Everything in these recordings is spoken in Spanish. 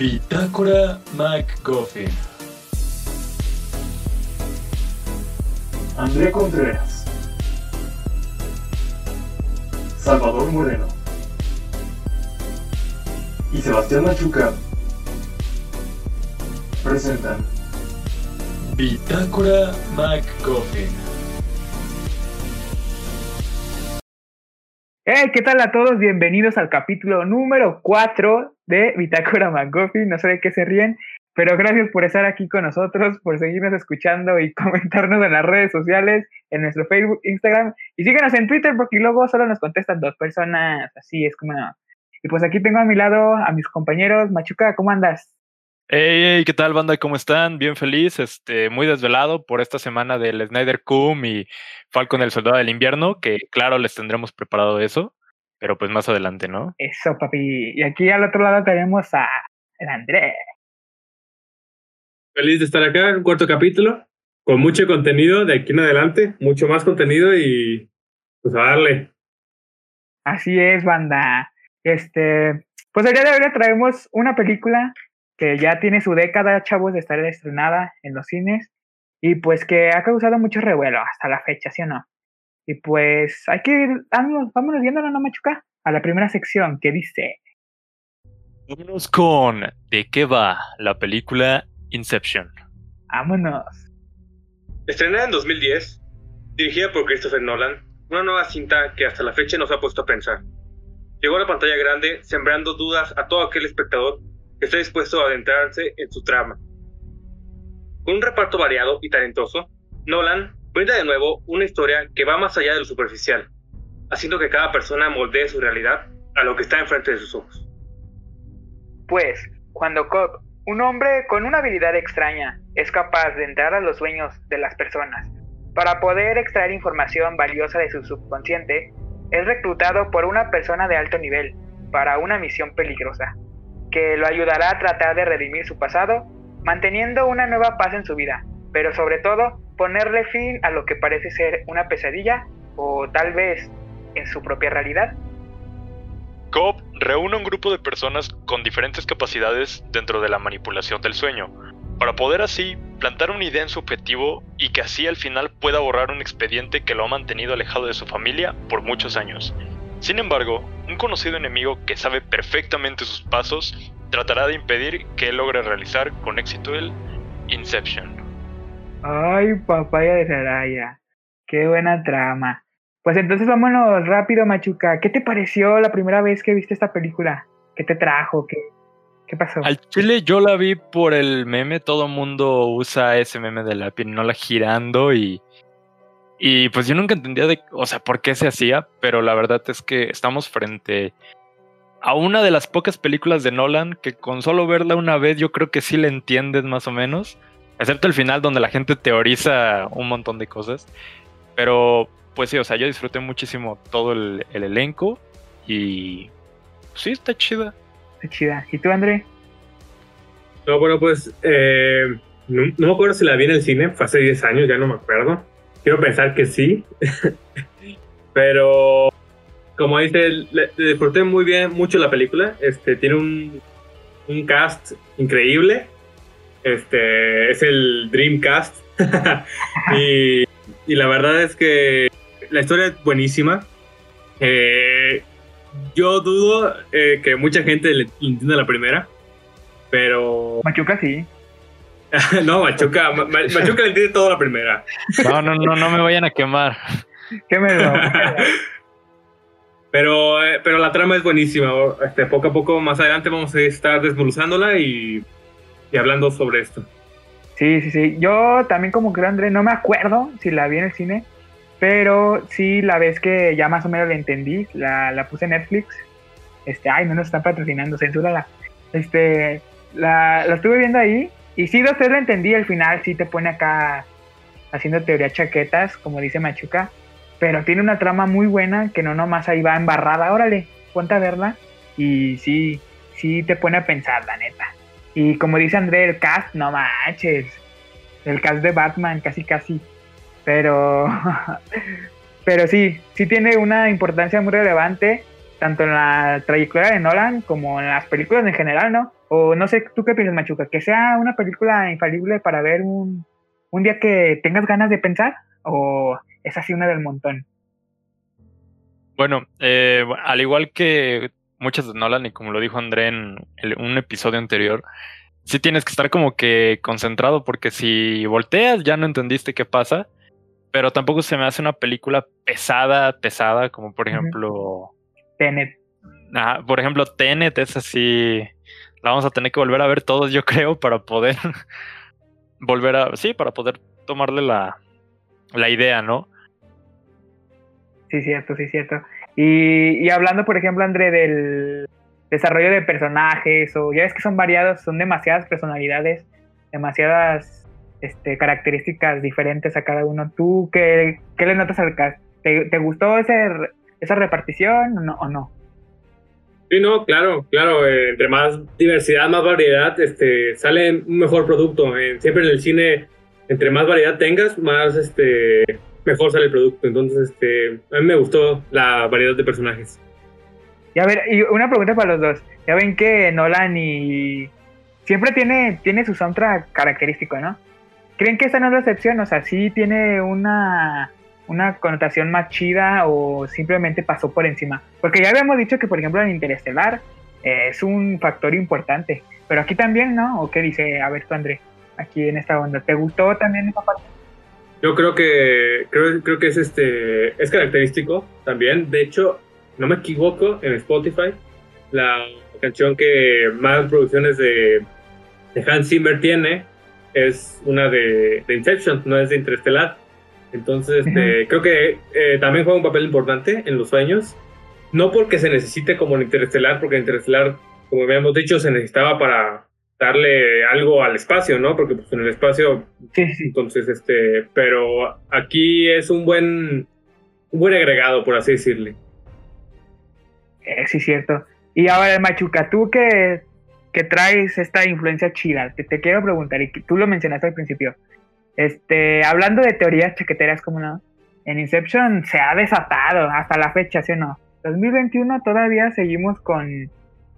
Bitácora McGuffin. André Contreras. Salvador Moreno. Y Sebastián Machuca presentan Bitácora McGuffin. Hey, ¿qué tal a todos? Bienvenidos al capítulo número 4 de Bitácora McGuffin. No sé de qué se ríen, pero gracias por estar aquí con nosotros, por seguirnos escuchando y comentarnos en las redes sociales, en nuestro Facebook, Instagram. Y síguenos en Twitter porque luego solo nos contestan dos personas. Así es como. Y pues aquí tengo a mi lado a mis compañeros. Machuca, ¿cómo andas? Hey, hey, ¿qué tal, banda? ¿Cómo están? Bien feliz, este, muy desvelado por esta semana del Snyder Cum y Falcon el Soldado del Invierno, que claro, les tendremos preparado eso, pero pues más adelante, ¿no? Eso, papi. Y aquí al otro lado tenemos a el Andrés. Feliz de estar acá en un cuarto capítulo, con mucho contenido de aquí en adelante, mucho más contenido y pues a darle. Así es, banda. Este, pues el día de hoy traemos una película que ya tiene su década, chavos, de estar estrenada en los cines y pues que ha causado mucho revuelo hasta la fecha, ¿sí o no? Y pues hay que ir, vámonos, vámonos viéndolo, ¿no, Machuca? A la primera sección que dice... Vámonos con ¿De qué va la película Inception? Vámonos. Estrenada en 2010, dirigida por Christopher Nolan, una nueva cinta que hasta la fecha nos ha puesto a pensar. Llegó a la pantalla grande sembrando dudas a todo aquel espectador está dispuesto a adentrarse en su trama. Con un reparto variado y talentoso, Nolan brinda de nuevo una historia que va más allá de lo superficial, haciendo que cada persona moldee su realidad a lo que está enfrente de sus ojos. Pues, cuando Cobb, un hombre con una habilidad extraña, es capaz de entrar a los sueños de las personas para poder extraer información valiosa de su subconsciente, es reclutado por una persona de alto nivel para una misión peligrosa que lo ayudará a tratar de redimir su pasado, manteniendo una nueva paz en su vida, pero sobre todo ponerle fin a lo que parece ser una pesadilla o tal vez en su propia realidad. Cobb reúne un grupo de personas con diferentes capacidades dentro de la manipulación del sueño, para poder así plantar una idea en su objetivo y que así al final pueda borrar un expediente que lo ha mantenido alejado de su familia por muchos años. Sin embargo, un conocido enemigo que sabe perfectamente sus pasos tratará de impedir que él logre realizar con éxito el Inception. Ay, papaya de Saraya. Qué buena trama. Pues entonces vámonos rápido, Machuca. ¿Qué te pareció la primera vez que viste esta película? ¿Qué te trajo? ¿Qué, qué pasó? Al chile yo la vi por el meme. Todo mundo usa ese meme de la pirinola girando y y pues yo nunca entendía de, o sea, por qué se hacía, pero la verdad es que estamos frente a una de las pocas películas de Nolan que con solo verla una vez yo creo que sí le entiendes más o menos, excepto el final donde la gente teoriza un montón de cosas. Pero pues sí, o sea, yo disfruté muchísimo todo el, elenco y sí, está chida. Está chida. ¿Y tú, André? No, bueno, pues eh, no, no, me acuerdo si la vi en el cine, fue hace 10 años, ya no me acuerdo. Quiero pensar que sí. Pero, como dice, le, disfruté muy bien, mucho la película. Este, tiene un, un cast increíble. Este, es el Dreamcast. y, y la verdad es que la historia es buenísima. Eh, yo dudo eh, que mucha gente le entienda la primera, pero... Machuca sí. no, Machuca, Machuca le entiende toda la primera. No, no, no, no me vayan a quemar. Quémelo. Pero, eh, pero la trama es buenísima. Este, poco a poco, más adelante, vamos a estar desmenuzándola y, y hablando sobre esto. Sí, sí, sí. Yo también como que André, no me acuerdo si la vi en el cine, pero sí la vez que ya más o menos la entendí, la, la puse en Netflix. Este, ay, no nos están patrocinando, censúrala. Este, la, la estuve viendo ahí y sí, de usted lo entendí, al final sí te pone acá haciendo teoría chaquetas, como dice Machuca, pero tiene una trama muy buena que no nomás ahí va embarrada, órale, ponte a verla y sí, sí te pone a pensar, la neta. Y como dice André, el cast, no manches, el cast de Batman, casi casi, pero, pero sí, sí tiene una importancia muy relevante, tanto en la trayectoria de Nolan como en las películas en general, ¿no? O no sé, ¿tú qué piensas, Machuca? ¿Que sea una película infalible para ver un, un día que tengas ganas de pensar? ¿O es así una del montón? Bueno, eh, al igual que muchas de Nolan, y como lo dijo André en el- un episodio anterior, sí tienes que estar como que concentrado, porque si volteas ya no entendiste qué pasa, pero tampoco se me hace una película pesada, pesada, como por ejemplo, Tenet. ajá, por ejemplo, Tenet, es así, la vamos a tener que volver a ver todos, yo creo, para poder volver a, sí, para poder tomarle la, la idea, ¿no? Sí, cierto, sí, cierto. Y, y hablando, por ejemplo, André, del desarrollo de personajes, o ya ves que son variados, son demasiadas personalidades, demasiadas este, características diferentes a cada uno. ¿Tú qué, qué le notas al cast? ¿Te, te gustó ese, esa repartición o no? O no? Sí, no, claro, claro. eh, entre más diversidad, más variedad, este, sale un mejor producto. Eh, siempre en el cine, entre más variedad tengas, más este, mejor sale el producto. Entonces, este, a mí me gustó la variedad de personajes. Y a ver, y una pregunta para los dos. Ya ven que Nolan y siempre tiene, tiene su soundtrack característico, ¿no? ¿Creen que esta no es la excepción? O sea, sí tiene una, una connotación más chida o simplemente pasó por encima. Porque ya habíamos dicho que, por ejemplo, en Interestelar eh, es un factor importante. Pero aquí también, ¿no? ¿O qué dice? A ver tú, André, aquí en esta onda. ¿Te gustó también esa parte? Yo creo que creo, creo que es este es característico también. De hecho, no me equivoco, en Spotify la canción que más producciones de, Hans Zimmer tiene es una de, de Inception, no es de Interestelar. Entonces, este, creo que eh, también juega un papel importante en los sueños. No porque se necesite como en Interestelar, porque en Interestelar, como habíamos dicho, se necesitaba para darle algo al espacio, ¿no? Porque pues, en el espacio Sí, sí. entonces, este, pero aquí es un buen, un buen agregado, por así decirle. Eh, sí, cierto. Y ahora, Machuca, tú que, que traes esta influencia chida, te, te quiero preguntar, y que tú lo mencionaste al principio. Este, hablando de teorías chaqueteras, como no, en Inception se ha desatado hasta la fecha, ¿sí o no? 2021 todavía seguimos con,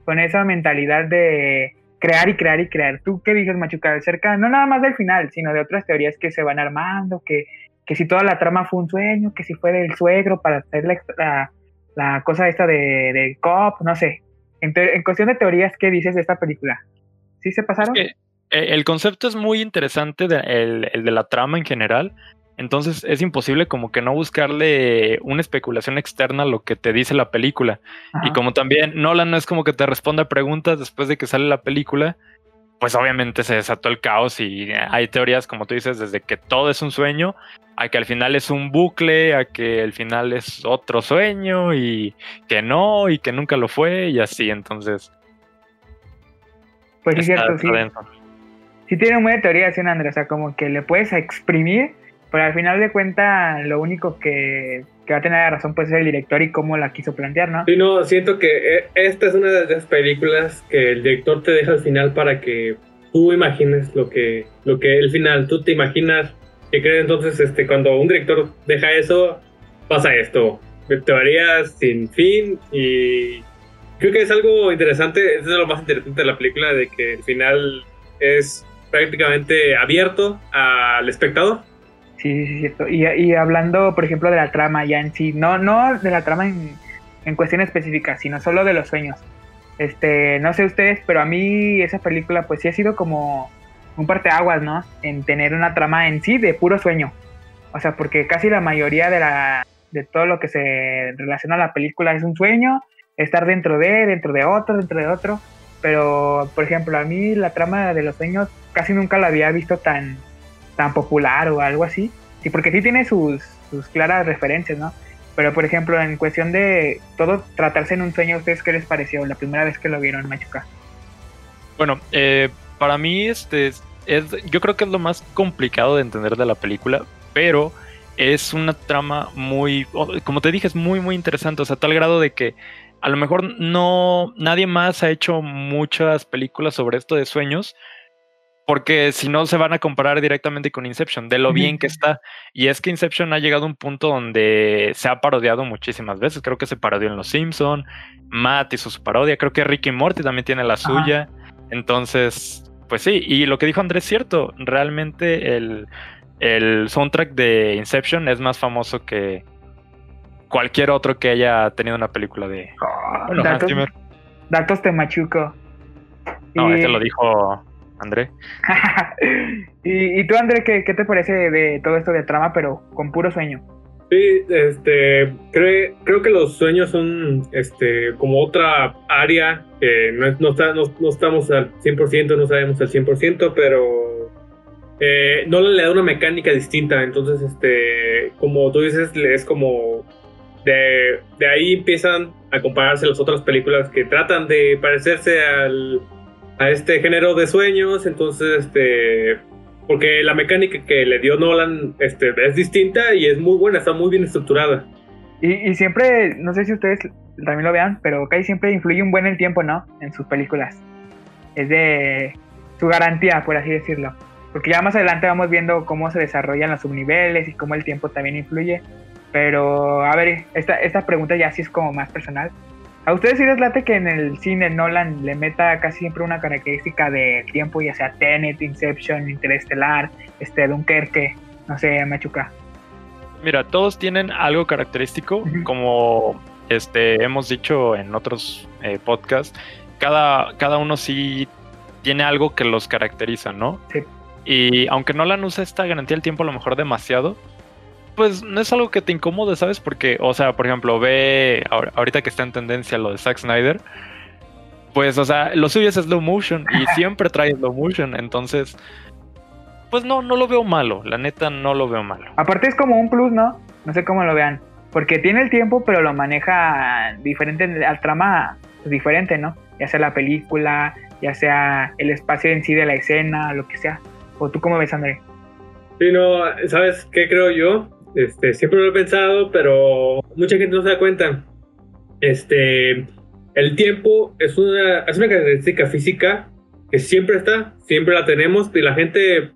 con esa mentalidad de crear y crear y crear. ¿Tú qué dices, Machuca, acerca, no nada más del final, sino de otras teorías que se van armando, que, que si toda la trama fue un sueño, que si fue del suegro para hacer la, la, la cosa esta de, de cop, no sé. En, cuestión de teorías, ¿qué dices de esta película? ¿Sí se pasaron? eh, el concepto es muy interesante, de- el, el de la trama en general. Entonces es imposible como que no buscarle una especulación externa a lo que te dice la película. Ajá. Y como también Nolan no es como que te responda preguntas después de que sale la película, pues obviamente se desató el caos y hay teorías, como tú dices, desde que todo es un sueño, a que al final es un bucle, a que el final es otro sueño y que no, y que nunca lo fue y así. Entonces, pues está- cierto, sí. denso. Sí tiene de teoría, sí, Andrés. O sea, como que le puedes exprimir, pero al final de cuentas, lo único que, que va a tener razón pues es el director y cómo la quiso plantear, ¿no? Sí, no, siento que eh, esta es una de esas películas que el director te deja al final para que tú imagines lo que, lo que el final, tú te imaginas que crees entonces, este, cuando un director deja eso, pasa esto, teorías sin fin y creo que es algo interesante, es lo más interesante de la película, de que el final es prácticamente abierto al espectador. Sí, sí, sí, cierto. Y, hablando, por ejemplo, de la trama ya en sí, no, no de la trama en, en cuestión específica, sino solo de los sueños. Este, no sé ustedes, pero a mí esa película pues sí ha sido como un parteaguas, ¿no? En tener una trama en sí de puro sueño. O sea, porque casi la mayoría de la de todo lo que se relaciona a la película es un sueño, estar dentro de, dentro de otro, dentro de otro. Pero, por ejemplo, a mí la trama de los sueños casi nunca la había visto tan, tan popular o algo así. Sí, porque sí tiene sus, sus claras referencias, ¿no? Pero, por ejemplo, en cuestión de todo tratarse en un sueño, ¿a ustedes qué les pareció la primera vez que lo vieron, Machuca? Bueno, eh, para mí este es, yo creo que es lo más complicado de entender de la película, pero es una trama muy, como te dije, es muy muy interesante, o sea, tal grado de que a lo mejor no nadie más ha hecho muchas películas sobre esto de sueños, porque si no se van a comparar directamente con Inception, de lo bien que está. Y es que Inception ha llegado a un punto donde se ha parodiado muchísimas veces. Creo que se parodió en Los Simpson, Matt hizo su parodia, creo que Ricky Morty también tiene la suya. Entonces, pues sí, y lo que dijo Andrés es cierto, realmente el, el soundtrack de Inception es más famoso que cualquier otro que haya tenido una película de... Oh, Bueno, Hans datos, datos de Machuco. No, Y- este lo dijo André. y, y tú, André, ¿qué, qué te parece de todo esto de trama, pero con puro sueño? Sí, este, creo, creo que los sueños son este, como otra área que no, no, está- no- no estamos al 100%, no sabemos al 100%, pero eh, no le da una mecánica distinta. Entonces, este, como tú dices, es como de, de ahí empiezan a compararse las otras películas que tratan de parecerse al, a este género de sueños. Entonces, este, porque la mecánica que le dio Nolan este, es distinta y es muy buena, está muy bien estructurada. Y, y siempre, no sé si ustedes también lo vean, pero casi siempre influye un buen el tiempo, ¿no? En sus películas. Es de su garantía, por así decirlo. Porque ya más adelante vamos viendo cómo se desarrollan los subniveles y cómo el tiempo también influye. Pero, a ver, esta, esta pregunta ya sí es como más personal. ¿A ustedes sí les late que en el cine Nolan le meta casi siempre una característica de tiempo, ya sea Tenet, Inception, Interestelar, este, Dunkerque, no sé, Machuca? Mira, todos tienen algo característico, como este hemos dicho en otros eh, podcasts, cada, cada uno sí tiene algo que los caracteriza, ¿no? Sí. Y aunque Nolan usa esta garantía del tiempo a lo mejor demasiado, pues no es algo que te incomode, ¿sabes? Porque, o sea, por ejemplo, ve ahor- ahorita que está en tendencia lo de Zack Snyder, pues, o sea, lo suyo es slow motion y siempre trae slow motion, entonces, pues no, no lo veo malo, la neta no lo veo malo. Aparte es como un plus, ¿no? No sé cómo lo vean. Porque tiene el tiempo, pero lo maneja diferente, al trama pues, diferente, ¿no? Ya sea la película, ya sea el espacio en sí de la escena, lo que sea. ¿O tú cómo ves, André? Sí, no, ¿sabes qué creo yo? Este, siempre lo he pensado, pero mucha gente no se da cuenta. Este, el tiempo es una, es una característica física que siempre está, siempre la tenemos y la gente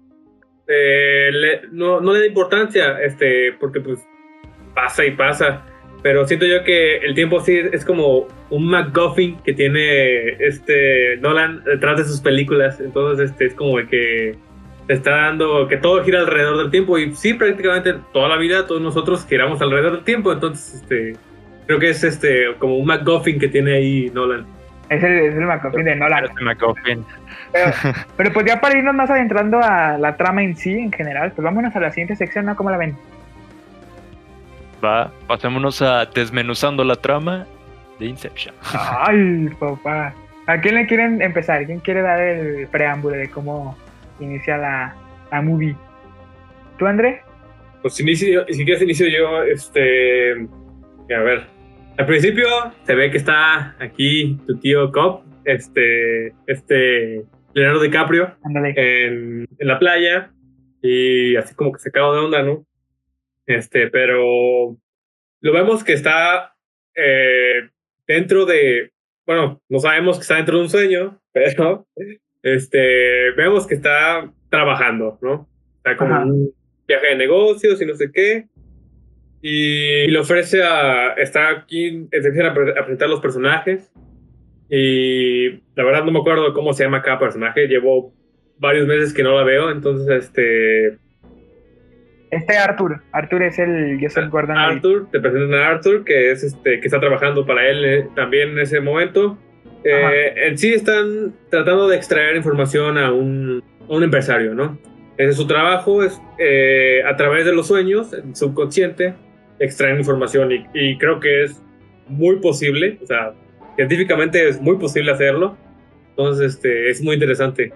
eh, le- no, no le da importancia, este, porque pues pasa y pasa. Pero siento yo que el tiempo sí es como un MacGuffin que tiene este Nolan detrás de sus películas. Entonces, este es como que te está dando que todo gira alrededor del tiempo. Y sí, prácticamente toda la vida todos nosotros giramos alrededor del tiempo. Entonces, este creo que es este como un MacGuffin que tiene ahí Nolan. Es el, es el de Nolan. Parece MacGuffin. Pero, pero pues ya para irnos más adentrando a la trama en sí, en general, pues vámonos a la siguiente sección, ¿no? ¿Cómo la ven? Va, pasémonos a desmenuzando la trama de Inception. Ay, papá. ¿A quién le quieren empezar? ¿Quién quiere dar el preámbulo de cómo inicia la, la movie? ¿Tú, André? Pues inicio, si quieres inicio yo, este, a ver, al principio se ve que está aquí tu tío Cobb, este, este Leonardo DiCaprio Ándale. en, en la playa y así como que se acabó de onda, ¿no? Este, pero lo vemos que está eh, dentro de, bueno, no sabemos que está dentro de un sueño, pero este, vemos que está trabajando, ¿no? Está como Ajá. un viaje de negocios y no sé qué. Y le ofrece a. Está aquí, empiezan a, pre- a presentar los personajes. Y la verdad no me acuerdo cómo se llama cada personaje. Llevo varios meses que no la veo. Entonces, este. Este Arthur. Arthur es el Joseph Gordon. Levitt. Arthur, te presentan a Arthur, que es este, que está trabajando para él eh, también en ese momento. Eh, en sí están tratando de extraer información a un, a un empresario, ¿no? Ese es su trabajo, es eh, a través de los sueños, el subconsciente, extraer información y, y creo que es muy posible, o sea, científicamente es muy posible hacerlo. Entonces, este, es muy interesante.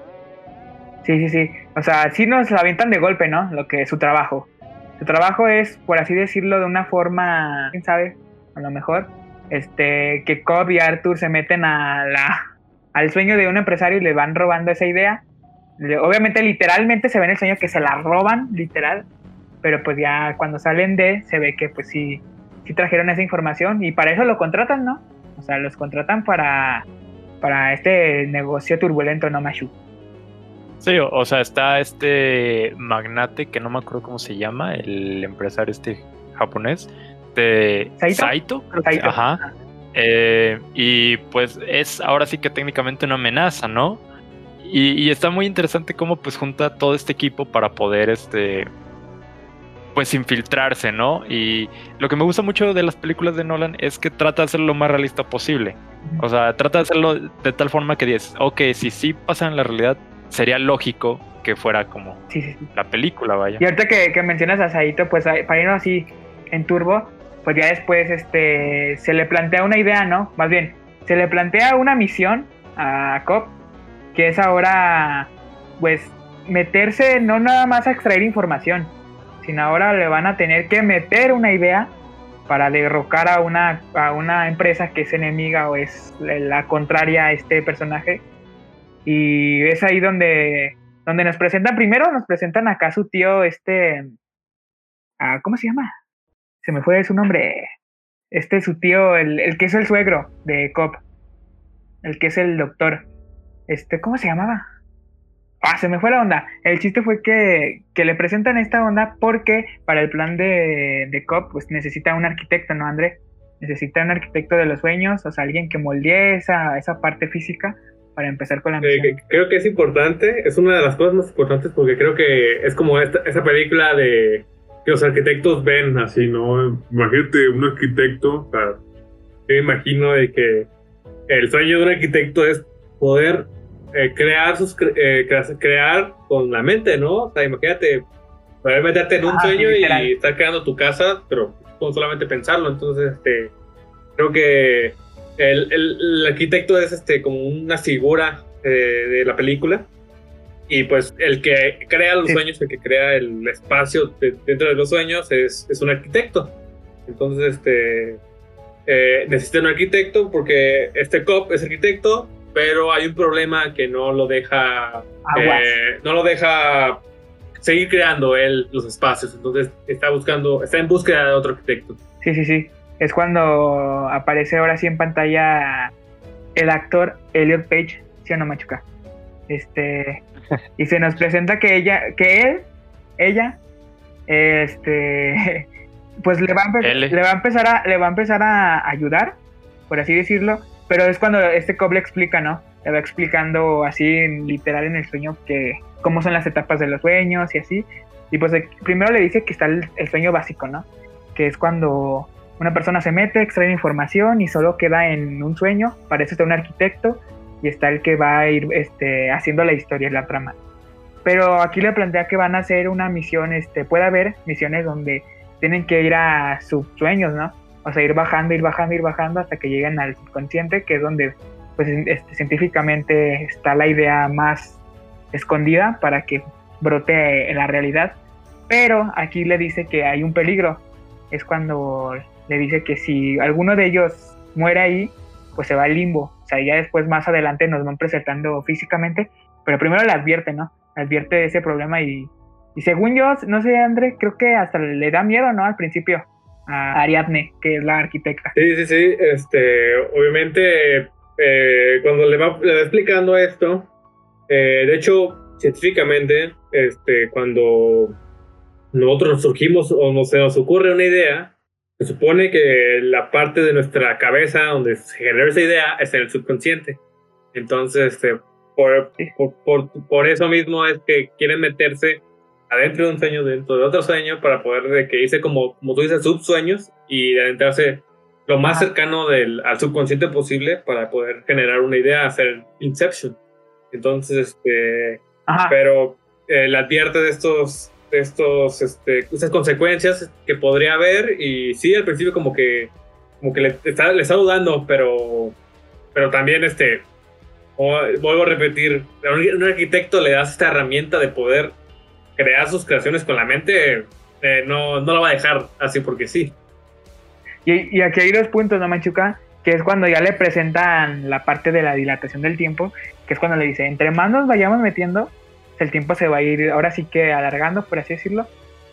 Sí, sí, sí. O sea, sí nos la avientan de golpe, ¿no? Lo que es su trabajo. Su trabajo es, por así decirlo, de una forma, quién sabe, a lo mejor, este, que Cobb y Arthur se meten a la, al sueño de un empresario y le van robando esa idea. Obviamente, literalmente se ve en el sueño que se la roban, literal. Pero pues ya cuando salen de, se ve que pues sí, sí trajeron esa información y para eso lo contratan, ¿no? O sea, los contratan para, para este negocio turbulento, ¿no, Mashu? Sí, o, o sea, está este magnate que no me acuerdo cómo se llama, el empresario este japonés, ¿Saito? Ajá. Eh, y pues es ahora sí que técnicamente una amenaza, ¿no? Y, y está muy interesante cómo pues junta todo este equipo para poder este pues infiltrarse, ¿no? Y lo que me gusta mucho de las películas de Nolan es que trata de hacerlo lo más realista posible. O sea, trata de hacerlo de tal forma que dices, ok, si sí pasa en la realidad, sería lógico que fuera como Sí, sí, sí. la película, vaya. Y ahorita que, que mencionas a Saito, pues para irnos así en turbo, pues ya después este, se le plantea una idea, ¿no? Más bien, se le plantea una misión a Cop, que es ahora, pues, meterse no nada más a extraer información, sino ahora le van a tener que meter una idea para derrocar a una, a una empresa que es enemiga o es la contraria a este personaje. Y es ahí donde, donde nos presentan, primero nos presentan acá su tío, este, ah, ¿cómo se llama? Se me fue su nombre. Este es su tío, el, el que es el suegro de Cop, el que es el doctor. Este, ¿cómo se llamaba? Ah, se me fue la onda. El chiste fue que, que le presentan esta onda porque para el plan de, de Cop, pues necesita un arquitecto, ¿no, André? Necesita un arquitecto de los sueños, o sea, alguien que moldee esa, esa parte física para empezar con la Eh, misión. creo que es importante, es una de las cosas más importantes porque creo que es como esta, esa película de que los arquitectos ven así, ¿no? Imagínate un arquitecto, o sea, yo me imagino de que el sueño de un arquitecto es poder eh, crear sus eh, crea- crear con la mente, ¿no? O sea, imagínate poder meterte en un Ah, sueño literal. y estar creando tu casa, pero con solamente pensarlo. Entonces, este, creo que el, el- el arquitecto es este como una figura eh, de la película. Y pues el que crea los Sí. sueños, el que crea el espacio de- dentro de los sueños es, es un arquitecto. Entonces, este eh, necesita un arquitecto porque este cop es arquitecto, pero hay un problema que no lo deja eh, no lo deja seguir creando él los espacios. Entonces está buscando, está en búsqueda de otro arquitecto. Sí, sí, sí. Es cuando aparece ahora sí en pantalla el actor Elliot Page, ¿sí o no, Machuca? Este, y se nos presenta que ella, que él, ella, este, pues le va, a le va a empezar a, le va a empezar a ayudar, por así decirlo, pero es cuando este Cobb le explica, ¿no? Le va explicando así, en- literal en el sueño, que cómo son las etapas de los sueños y así. Y pues eh, primero le dice que está el, el sueño básico, ¿no? Que es cuando una persona se mete, extrae información y solo queda en un sueño. Para eso está un arquitecto y está el que va a ir este, haciendo la historia, la trama. Pero aquí le plantea que van a hacer una misión, este, puede haber misiones donde tienen que ir a sus sueños, ¿no? O sea, ir bajando, ir bajando, ir bajando hasta que lleguen al subconsciente, que es donde pues este, científicamente está la idea más escondida para que brote en la realidad. Pero aquí le dice que hay un peligro. Es cuando le dice que si alguno de ellos muere ahí, pues se va al limbo. O sea, ya después más adelante nos van presentando físicamente, pero primero le advierte, ¿no? Advierte ese problema y, y según yo, no sé, André, creo que hasta le da miedo, ¿no? Al principio a Ariadne, que es la arquitecta. Sí, sí, sí. Este, obviamente, eh, cuando le va, explicando esto, eh, de hecho, científicamente, este, cuando nosotros surgimos o nos, se nos ocurre una idea, se supone que la parte de nuestra cabeza donde se genera esa idea es en el subconsciente. Entonces, este, por, por, por, por eso mismo es que quieren meterse adentro de un sueño, dentro de otro sueño, para poder de que irse como, como tú dices, subsueños y adentrarse lo más cercano del, al subconsciente posible para poder generar una idea, hacer Inception. Entonces, este, Ajá. pero eh, le advierte de estos, estos, este, estas consecuencias que podría haber y sí, al principio como que, como que le está, le está dudando, pero, pero también este, vuelvo a repetir, a un, arquitecto le das esta herramienta de poder crear sus creaciones con la mente, eh, no, no la va a dejar así porque sí. Y, y aquí hay dos puntos, ¿no, Machuca? Que es cuando ya le presentan la parte de la dilatación del tiempo, que es cuando le dice, entre más nos vayamos metiendo, el tiempo se va a ir ahora sí que alargando, por así decirlo.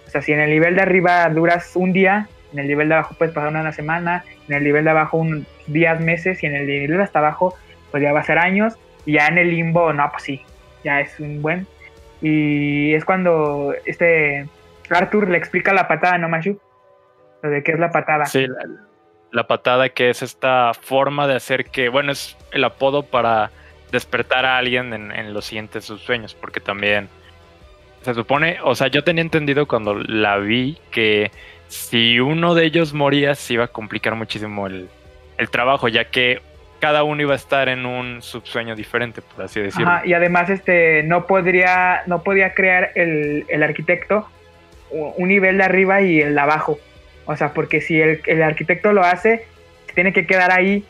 O sea, si en el nivel de arriba duras un día, en el nivel de abajo puedes pasar una semana, en el nivel de abajo un días, meses, y en el nivel de hasta abajo, pues ya va a ser años, y ya en el limbo, no, pues sí, ya es un buen. Y es cuando este Arthur le explica la patada, ¿no, Machu? Lo de qué es la patada. Sí, la, la patada que es esta forma de hacer que, bueno, es el apodo para despertar a alguien en, en los siguientes subsueños, porque también se supone, o sea, yo tenía entendido cuando la vi que si uno de ellos moría se iba a complicar muchísimo el, el trabajo, ya que cada uno iba a estar en un subsueño diferente, por así decirlo. Ajá, y además este no podría no podía crear el, el arquitecto un nivel de arriba y el de abajo. O sea, porque si el, el arquitecto lo hace, tiene que quedar ahí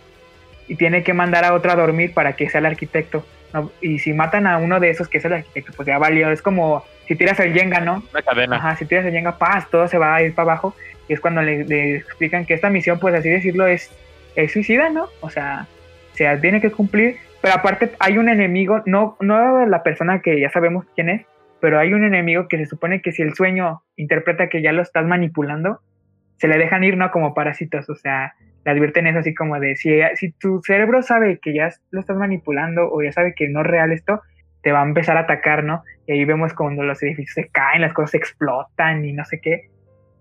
y tiene que mandar a otro a dormir para que sea el arquitecto. ¿no? Y si matan a uno de esos que es el arquitecto, pues ya valió. Es como si tiras el Jenga, ¿no? Una cadena. Ajá, si tiras el Jenga, paz, todo se va a ir para abajo. Y es cuando le, le explican que esta misión, pues así decirlo, es, es suicida, ¿no? O sea, se tiene que cumplir. Pero aparte hay un enemigo, no, no la persona que ya sabemos quién es, pero hay un enemigo que se supone que si el sueño interpreta que ya lo estás manipulando, se le dejan ir, ¿no? Como parásitos, o sea, le advierten eso así como de, si, si tu cerebro sabe que ya lo estás manipulando o ya sabe que no es real esto, te va a empezar a atacar, ¿no? Y ahí vemos cuando los edificios se caen, las cosas explotan y no sé qué.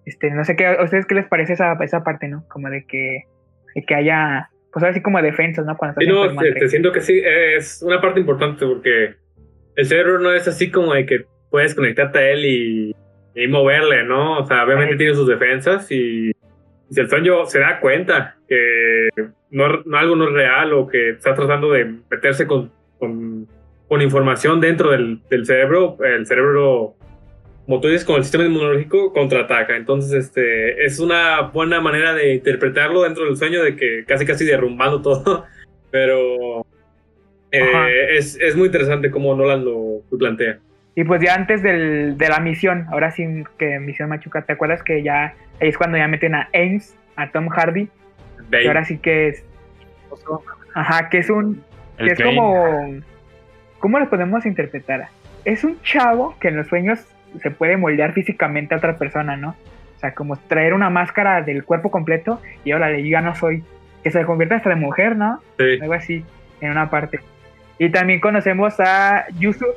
Este, no sé qué, ¿a ustedes qué les parece esa, esa parte, no? Como de que, de que haya, pues así como defensas, ¿no? Cuando Sí, estás no, te, te siento que sí, es una parte importante porque el cerebro no es así como de que puedes conectarte a él y, y moverle, ¿no? O sea, obviamente tiene sus defensas y si el sueño se da cuenta que no, no- algo no es real o que está tratando de meterse con, con, con información dentro del, del cerebro, el cerebro, como tú dices, con el sistema inmunológico contraataca. Entonces, este, es una buena manera de interpretarlo dentro del sueño de que casi casi derrumbando todo. Pero eh, es, es muy interesante cómo Nolan lo, lo plantea. Y pues ya antes del, de la misión, ahora sí que misión Machuca, ¿te acuerdas que ya ahí es cuando ya meten a Ames, a Tom Hardy? Bane. Que ahora sí que es. Ajá, que es un. El que es como. ¿Cómo lo podemos interpretar? Es un chavo que en los sueños se puede moldear físicamente a otra persona, ¿no? O sea, como traer una máscara del cuerpo completo y ahora le diga no soy. Que se convierte hasta de mujer, ¿no? Sí. Algo así, en una parte. Y también conocemos a Yusuf,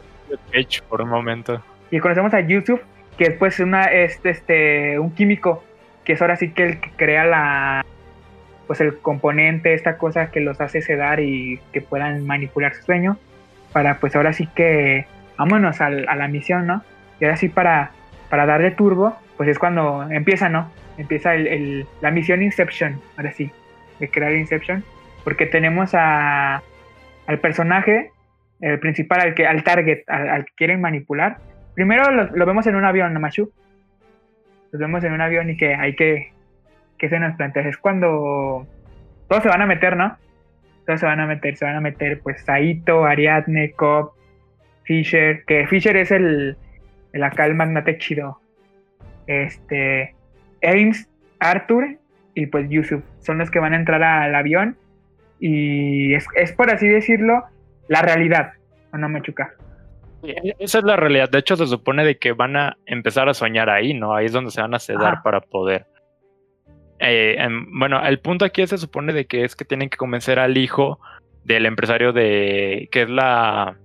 Hecho por un momento. y conocemos a Yusuf, que es pues una, este, este, un químico, que es ahora sí que el que crea la, pues el componente, esta cosa que los hace sedar y que puedan manipular su sueño, para pues ahora sí que, vámonos al- a, la misión, ¿no? Y ahora sí para, para darle turbo, pues es cuando empieza, ¿no? Empieza el, el- la misión Inception, ahora sí, de crear Inception, porque tenemos a, al personaje, el principal, al, que, al target, al, que quieren manipular. Primero lo, vemos en un avión, ¿no, Machu? Lo vemos en un avión y que hay que, que se nos plantea. Es cuando todos se van a meter, ¿no? Todos se van a meter, se van a meter, pues, Saito, Ariadne, Cobb, Fisher, que Fisher es el, el acá el magnate chido. Este, Ames, Arthur y pues Yusuf son los que van a entrar al avión y es, es por así decirlo la realidad, ¿o no Machuca? Esa es la realidad. De hecho, se supone de que van a empezar a soñar ahí, ¿no? Ahí es donde se van a sedar Ajá. para poder. Eh, em, bueno, el punto aquí se supone de que es que tienen que convencer al hijo del empresario de que es la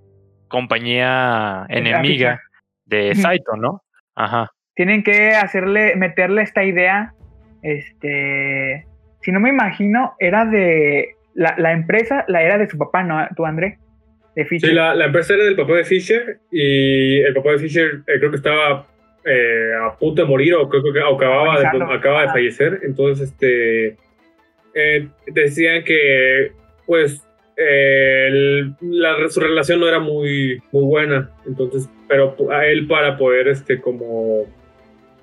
compañía enemiga de. Saito, ¿no? Ajá. tienen que hacerle, meterle esta idea, este, si no me imagino, era de, la, la empresa, la era de su papá, ¿no? ¿Tú, André? De Fisher. Sí, la, la empresa era del papá de Fisher y el papá de Fisher eh, creo que estaba eh, a punto de morir o creo que acababa, de, acaba de Ajá. fallecer. Entonces, este, eh, decían que, pues, el- la, su relación no era muy, muy buena. Entonces, pero a él para poder, este, como,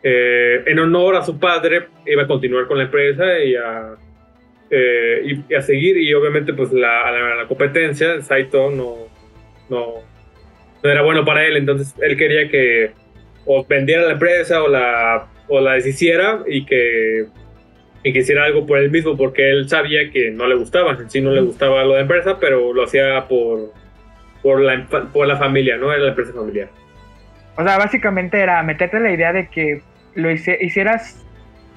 en honor a su padre, iba a continuar con la empresa y a eh, y, a seguir y obviamente pues la, la, la competencia Saito no, no no era bueno para él entonces él quería que o vendiera la empresa o la o la deshiciera y que y que hiciera algo por él mismo porque él sabía que no le gustaba en sí no le gustaba lo de empresa pero lo hacía por por la por la familia no era la empresa familiar. O sea, básicamente era meterte la idea de que lo hice- hicieras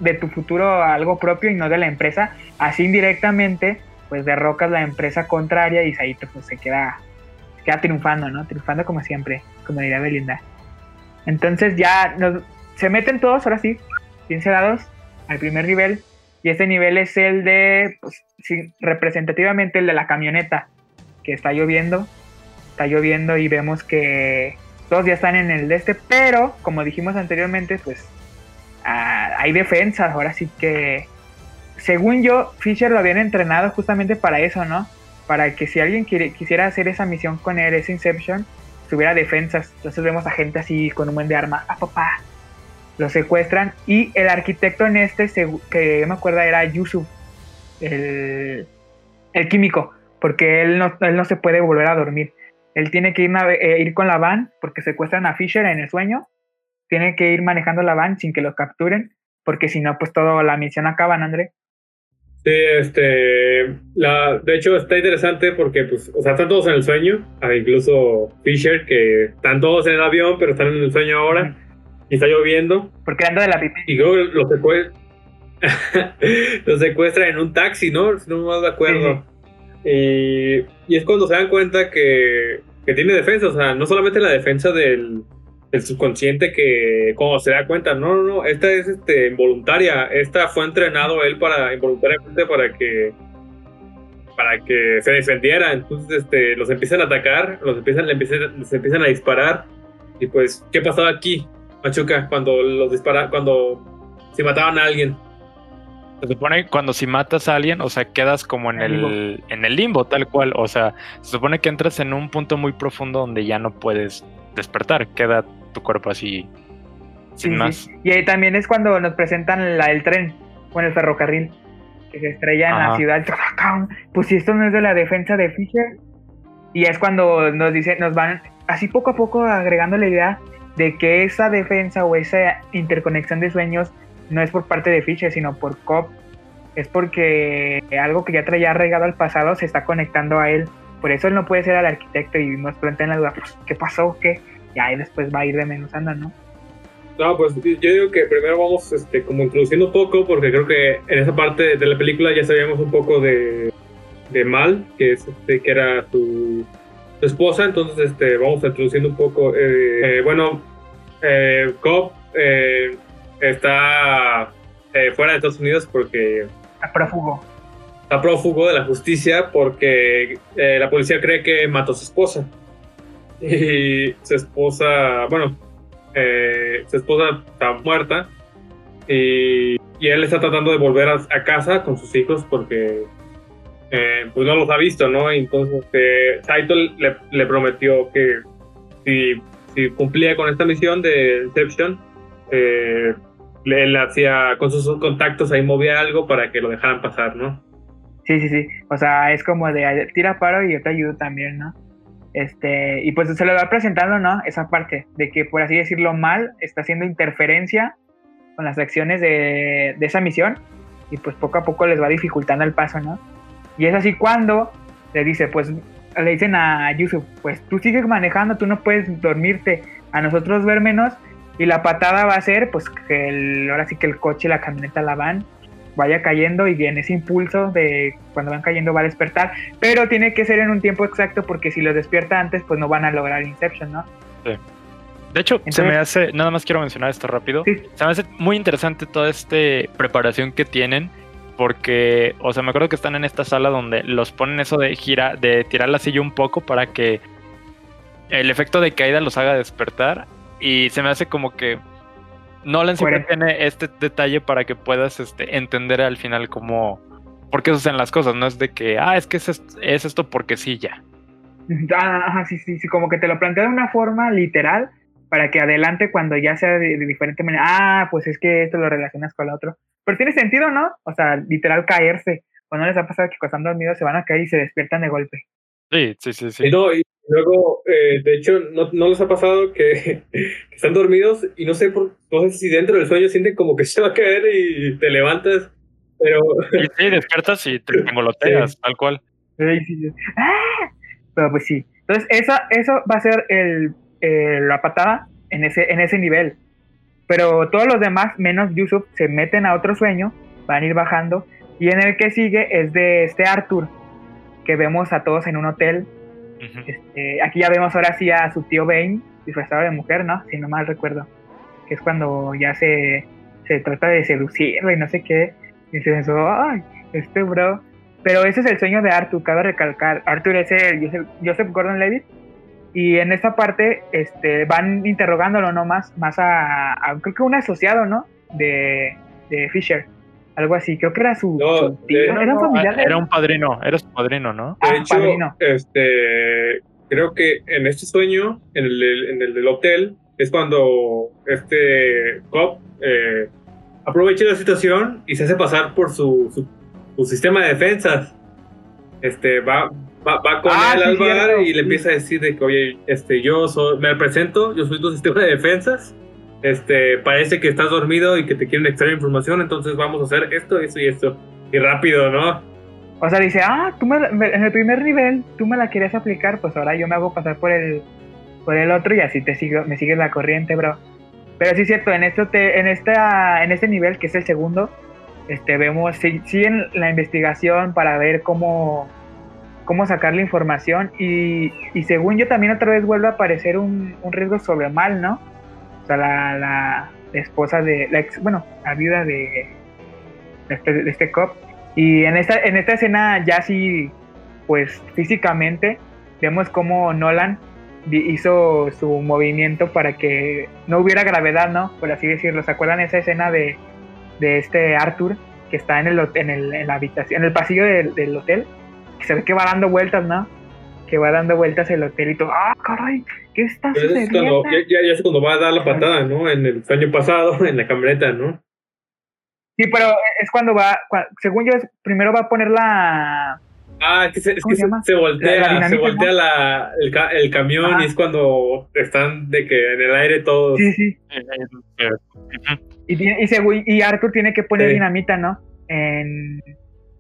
de tu futuro algo propio y no de la empresa. Así indirectamente, pues derrocas la empresa contraria y Saito pues se queda, queda triunfando, ¿no? Triunfando como siempre, como diría Belinda. Entonces ya se meten todos, ahora sí, bien dados al primer nivel. Y este nivel es el de, pues, sí, representativamente el de la camioneta. que está lloviendo, está lloviendo y vemos que todos ya están en el de este, pero como dijimos anteriormente, pues ah, hay defensas, ahora sí que, según yo, Fisher lo habían entrenado justamente para eso, ¿no? Para que si alguien quisiera hacer esa misión con él, esa Inception, tuviera defensas. Entonces vemos a gente así con un buen de arma, ¡ah, papá! Lo secuestran y el arquitecto en este, que me acuerdo era Yusuf, el, el químico, porque él no, él no se puede volver a dormir. Él tiene que ir, eh, ir con la van porque secuestran a Fisher en el sueño. Tiene que ir manejando la van sin que lo capturen, porque si no, pues toda la misión acaba, ¿no, André? Sí, este, la, de hecho está interesante porque, pues, o sea, están todos en el sueño, ah, incluso Fisher, que están todos en el avión, pero están en el sueño ahora, y está lloviendo, Porque ando de la pipí. y creo que lo secue- lo secuestran en un taxi, ¿no? Si no me de acuerdo. Y, y es cuando se dan cuenta que, que tiene defensa, o sea, no solamente la defensa del, del subconsciente que cuando se da cuenta, no, no, no, esta es este, involuntaria, esta fue entrenado él para involuntariamente para que para que se defendiera, entonces este, los empiezan a atacar, los empiezan, le empiezan, les empiezan a disparar y pues, ¿qué pasaba aquí, Machuca, cuando los dispara, cuando se mataban a alguien? Se supone que cuando si matas a alguien, o sea, quedas como en el, en el limbo, tal cual. O sea, se supone que entras en un punto muy profundo donde ya no puedes despertar. Queda tu cuerpo así, sin Sí, más. sí. Y ahí también es cuando nos presentan la, el tren, bueno, el ferrocarril, que se estrella en la Ajá. ciudad. Pues si esto no es de la defensa de Fisher. Y es cuando nos dicen, nos van así poco a poco agregando la idea de que esa defensa o esa interconexión de sueños no es por parte de Fisher, sino por Cobb. Es porque algo que ya traía arraigado al pasado se está conectando a él. Por eso él no puede ser el arquitecto y nos plantean la duda, pues, ¿qué pasó? ¿Qué? Y ahí después va a ir desmenuzando, ¿no? No, pues yo digo que primero vamos este, como introduciendo un poco, porque creo que en esa parte de la película ya sabíamos un poco de, de Mal, que es este, que era su, su esposa, entonces este, vamos introduciendo un poco. eh, eh, bueno, eh, Cobb eh, está fuera de Estados Unidos porque A prófugo. está prófugo de la justicia porque la policía cree que mató a su esposa. Y su esposa, bueno, eh, su esposa está muerta y, y él está tratando de volver a, casa con sus hijos porque eh, pues no los ha visto, ¿no? Y Entonces eh, Saito le, prometió que si, si cumplía con esta misión de Inception, eh, le, él hacía con sus contactos ahí movía algo para que lo dejaran pasar, ¿no? Sí, sí, sí. O sea, es como de tira paro y yo te ayudo también, ¿no? Este, y pues se lo va presentando, ¿no? Esa parte de que, por así decirlo, mal está haciendo interferencia con las acciones de, de esa misión y pues poco a poco les va dificultando el paso, ¿no? Y es así cuando le dice, pues le dicen a Yusuf, pues tú sigues manejando, tú no puedes dormirte, a nosotros ver menos y la patada va a ser pues que el- ahora sí que el coche, la camioneta, la van vaya cayendo y en ese impulso de cuando van cayendo va a despertar, pero tiene que ser en un tiempo exacto porque si los despierta antes pues no van a lograr Inception, ¿no? De hecho, se me hace, nada más quiero mencionar esto rápido. Sí. Se me hace muy interesante toda esta preparación que tienen. Porque, o sea, me acuerdo que están en esta sala donde los ponen eso de gira, de tirar la silla un poco para que el efecto de caída los haga despertar. Y se me hace como que Nolan siempre tiene este detalle para que puedas este, entender al final cómo, por qué suceden las cosas. No es de que, ah, es que es, es esto porque sí, ya. Ah, ajá, sí, sí, sí, como que te lo plantea de una forma literal para que adelante cuando ya sea de, de diferente manera, ah, pues es que esto lo relacionas con lo otro. Pero tiene sentido, ¿no? O sea, literal caerse. Cuando les ha pasado que cuando están dormidos se van a caer y se despiertan de golpe. Sí, sí, sí, sí. Y no, y luego, eh, de hecho, no, no les ha pasado que, que están dormidos y no sé por, no sé si dentro del sueño sienten como que se va a caer y te levantas, pero Y sí, despiertas y te engoloteas, tal cual. ¡Ah! Pero pues sí. Entonces, eso, eso va a ser el, eh, la patada en ese, en ese nivel. Pero todos los demás, menos Yusuf, se meten a otro sueño, van a ir bajando. Y en el que sigue es de este Arthur, que vemos a todos en un hotel. Este, aquí ya vemos ahora sí a su tío Bane, disfrazado de mujer, ¿no? Si no mal recuerdo. Que es cuando ya se, se trata de seducirlo y no sé qué. Y se pensó, ay, este bro. Pero ese es el sueño de Arthur, cabe recalcar. Arthur es el Joseph, Joseph Gordon-Levitt. Y en esta parte este, van interrogándolo, ¿no? Más, más a, a- creo que un asociado, ¿no? De, de Fisher. Algo así. Creo que era su, No, su tío. de- ¿Era un familiar él? Era un padrino, era su padrino, ¿no? Ah, De hecho, padrino. este, creo que en este sueño, en el, del- en el del hotel, es cuando este cop eh, aprovecha la situación y se hace pasar por su, su, su sistema de defensas. Este, va, va, va con Ah, él sí, al bar cierto, y le sí. empieza a decir de que, oye, este, yo soy, me presento, yo soy tu sistema de defensas. Este, parece que estás dormido y que te quieren extraer información, entonces vamos a hacer esto, esto y esto. Y rápido, ¿no? O sea, dice, ah, tú me, en el primer nivel tú me la querías aplicar, pues ahora yo me hago pasar por el, por el otro y así te sigo, me sigues la corriente, bro. Pero sí es cierto, en te- en esta, en este nivel, que es el segundo, este, vemos, siguen la investigación para ver cómo, cómo sacar la información y, y según yo también otra vez vuelve a aparecer un, un riesgo sobre mal, ¿no? O sea, la, la esposa de, la ex, bueno, la viuda de, de este, este cop. Y en esta, en esta escena ya sí, pues físicamente, vemos cómo Nolan hizo su movimiento para que no hubiera gravedad, ¿no? Por así decirlo. ¿Se acuerdan esa escena de, de este Arthur que está en el, en el en la habitación, en el pasillo del, del hotel? Que se ve que va dando vueltas, ¿no? Que va dando vueltas el hotel y todo. ¡Ah, caray! ¿Qué está Pero eso es sucediendo? cuando, ya, ya, ya es cuando va a dar la patada, ¿no? En el año pasado, en la camioneta, ¿no? Sí, pero es cuando va, según yo, es, primero va a poner la... Ah, es que se, es ¿Cómo que se voltea, La- la se voltea la, el, ca- el camión y es cuando están de que en el aire todos. Sí, sí. Eh, Y, tiene- y, según- y Arthur tiene que poner Sí. dinamita, ¿no? En, en-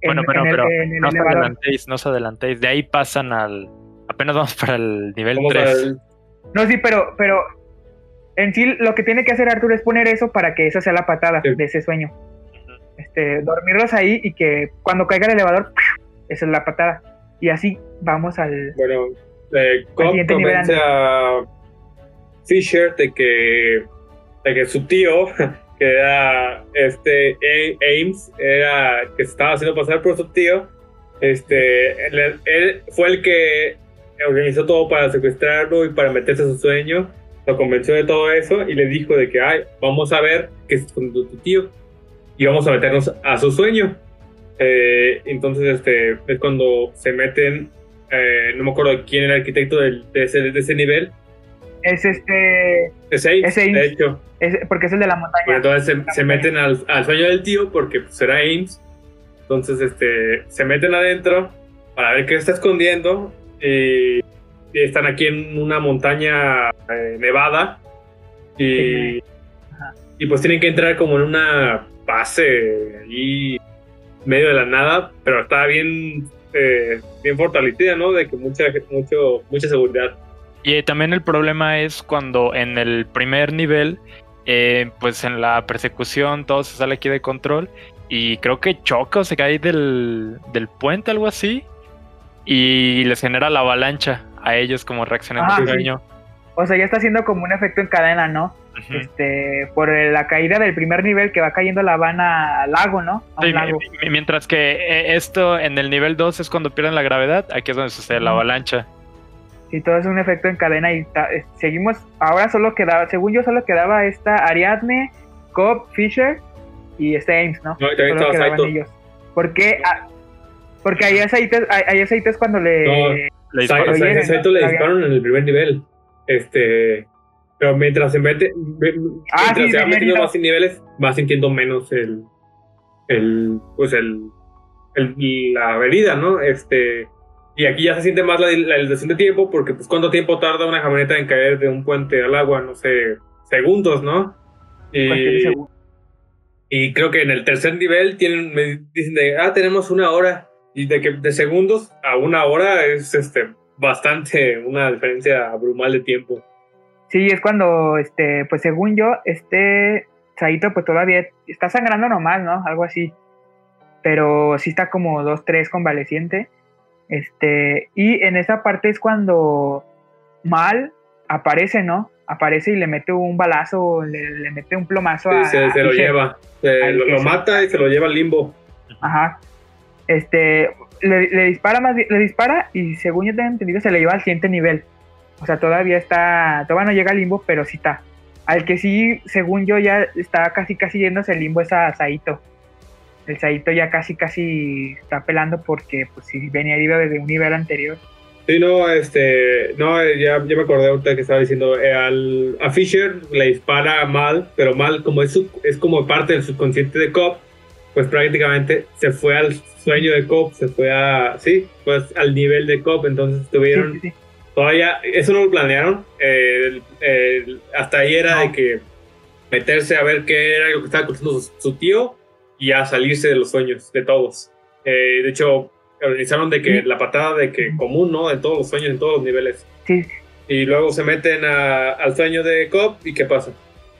Bueno, bueno, en el, pero en el no os adelantéis, no os adelantéis. De ahí pasan al. Apenas vamos para el nivel Vamos 3. al- No, sí, pero, pero en sí lo que tiene que hacer Arthur es poner eso para que esa sea la patada Sí. de ese sueño. Este, dormirlos ahí y que cuando caiga el elevador, esa es la patada. Y así vamos al... Bueno, eh, Cobb siguiente nivel, convence a Fisher de que, de que su tío, que era este A- Ames, era que se estaba haciendo pasar por su tío, este, él, él fue el que organizó todo para secuestrarlo y para meterse a su sueño, lo convenció de todo eso y le dijo de que, ay, vamos a ver qué es con tu, tío y vamos a meternos a su sueño. Eh, entonces, este, es cuando se meten eh, no me acuerdo quién era el arquitecto del- de, ese, de ese nivel. Es este... Es Ames, Es Ames. de hecho. es- porque es el de la montaña. Bueno, entonces se, se meten al, al sueño del tío porque pues, era Ames. Entonces este, se meten adentro para ver qué está escondiendo. Y, y están aquí en una montaña eh, nevada. Y, y pues tienen que entrar como en una base ahí medio de la nada, pero está bien, eh, bien fortalecida, ¿no? De que mucha, mucho, mucha seguridad. Y eh, también el problema es cuando en el primer nivel, eh, pues en la persecución todo se sale aquí de control y creo que choca o se cae del, del puente, algo así, y les genera la avalancha a ellos como reacción en Ah, el sí. sueño. O sea, ya está haciendo como un efecto en cadena, ¿no? Este, por la caída del primer nivel que va cayendo la Habana al lago, ¿no? A un Sí, lago. mi- mi- mientras que eh, esto en el nivel 2 es cuando pierden la gravedad, aquí es donde sucede la Ujú. avalancha. Sí, todo es un efecto en cadena y eh, seguimos. Ahora solo quedaba, según yo, solo quedaba esta Ariadne, Cobb, Fisher y este Ames, ¿no? No, y también Solo estaba quedaban Saito. ellos. ¿Por qué? Porque ahí aceites, ahí aceites cuando le. No, Le disparan. ¿no? le Está dispararon en el primer nivel. Este. Pero mientras se mete. Ah, mientras sí, se va metiendo más niveles, va sintiendo menos el. el pues el, el- la herida, ¿no? Este. Y aquí ya se siente más la, la dilatación de tiempo, porque pues cuánto tiempo tarda una camioneta en caer de un puente al agua, no sé, segundos, ¿no? Y, segundo. y creo que en el tercer nivel tienen, me dicen de, ah, tenemos una hora. Y de que de segundos a una hora es este bastante una diferencia abrumal de tiempo. Sí, es cuando, este, pues según yo, este Saito pues todavía está sangrando normal, ¿no? Algo así. Pero sí está como 2-3 convaleciente. Este, y en esa parte es cuando Mal aparece, ¿no? Aparece y le mete un balazo, le, le mete un plomazo Sí, a, se, a se lo lleva. Se- lo, lo mata y se lo lleva al limbo. Ajá. Este, le, le dispara más, le dispara y según yo tengo entendido se le lleva al siguiente nivel. O sea, todavía está, todavía no llega al limbo, pero sí está. Al que sí, según yo, ya está casi casi yéndose el limbo es a Saito. El Saito ya casi casi está pelando porque pues si venía herido desde un nivel anterior. Sí, no, este, no, ya, ya me acordé ahorita que estaba diciendo, eh, al, a Fisher le dispara mal, pero mal como es, su- es como parte del subconsciente de Cobb, pues prácticamente se fue al sueño de Cobb, se fue a, sí, pues al nivel de Cobb, entonces Sí, estuvieron, sí, sí. todavía, eso no lo planearon, eh, hasta ahí era No. de que meterse a ver qué era lo que estaba contando su, su tío y a salirse de los sueños de todos. Eh, de hecho, organizaron de que Sí. la patada de que común, ¿no? En todos los sueños, en todos los niveles. Sí, Y luego se meten a- al sueño de Cobb y ¿qué pasa?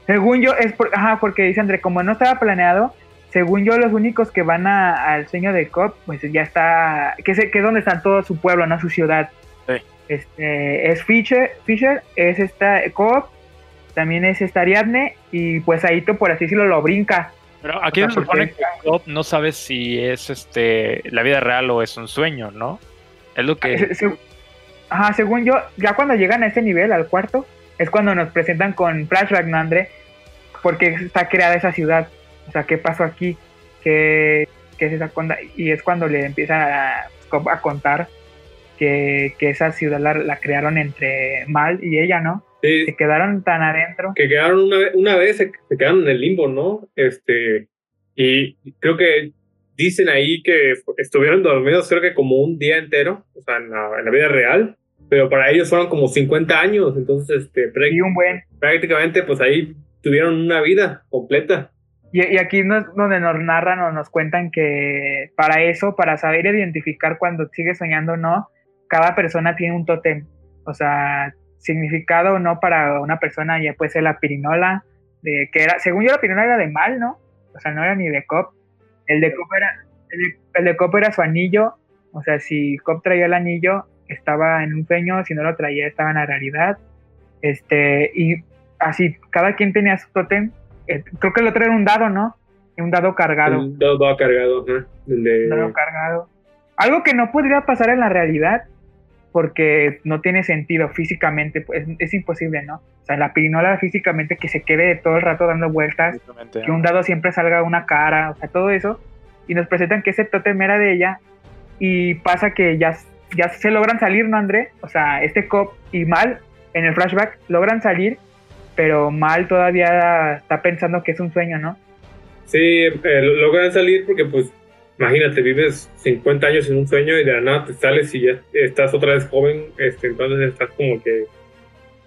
Según yo, es por, ajá, porque dice André, como no estaba planeado, según yo, los únicos que van a- al sueño de Cobb, pues ya está, que es, que es donde están todo su pueblo, no su ciudad. Sí. Este, es Fisher, Fisher, es esta Cobb, también es esta Ariadne, y pues Aito, por así decirlo, lo brinca. Pero aquí O sea, se supone porque- que Cobb no sabe si es este la vida real o es un sueño, ¿no? Es lo que. Se- se- ajá, según yo, ya cuando llegan a ese nivel, al cuarto, es cuando nos presentan con flashback, ¿no, André? Porque está creada esa ciudad. O sea, ¿qué pasó aquí? ¿Qué, qué es esa conda? Y es cuando le empiezan a, a contar que, que esa ciudad la, la crearon entre Mal y ella, ¿no? Sí, Se quedaron tan adentro. que quedaron una, una vez, se, se quedaron en el limbo, ¿no? Este, y creo que dicen ahí que estuvieron dormidos, creo que como un día entero, o sea, en la, en la vida real, pero para ellos fueron como 50 años, entonces, este, Y un buen. prácticamente, pues ahí tuvieron una vida completa. Y, y aquí nos, donde nos narran o nos cuentan que para eso, para saber identificar cuando sigue soñando o no, cada persona tiene un tótem. O sea, significado o no para una persona ya puede ser la pirinola, de, que era, según yo la pirinola era de mal, ¿no? O sea, no era ni de Cop. El de Cop era, el el de Cop era su anillo. O sea, si Cop traía el anillo, estaba en un sueño, si no lo traía, estaba en la realidad. Este, y así, cada quien tenía su tótem eh, creo que el otro era un dado, ¿no? Un dado cargado. El dado cargado, de- Un dado cargado. Algo que no podría pasar en la realidad porque no tiene sentido físicamente, pues es, es imposible, ¿no? O sea, la pirinola físicamente que se quede todo el rato dando vueltas, que un dado siempre salga una cara, o sea, todo eso. Y nos presentan que ese tótem era de ella y pasa que ya, ya se logran salir, ¿no, André? O sea, este Cop y Mal en el flashback logran salir, pero Mal todavía está pensando que es un sueño, ¿no? Sí, eh, lo- logran salir porque, pues, imagínate, vives 50 años en un sueño y de la nada te sales y ya estás otra vez joven, este, entonces estás como que...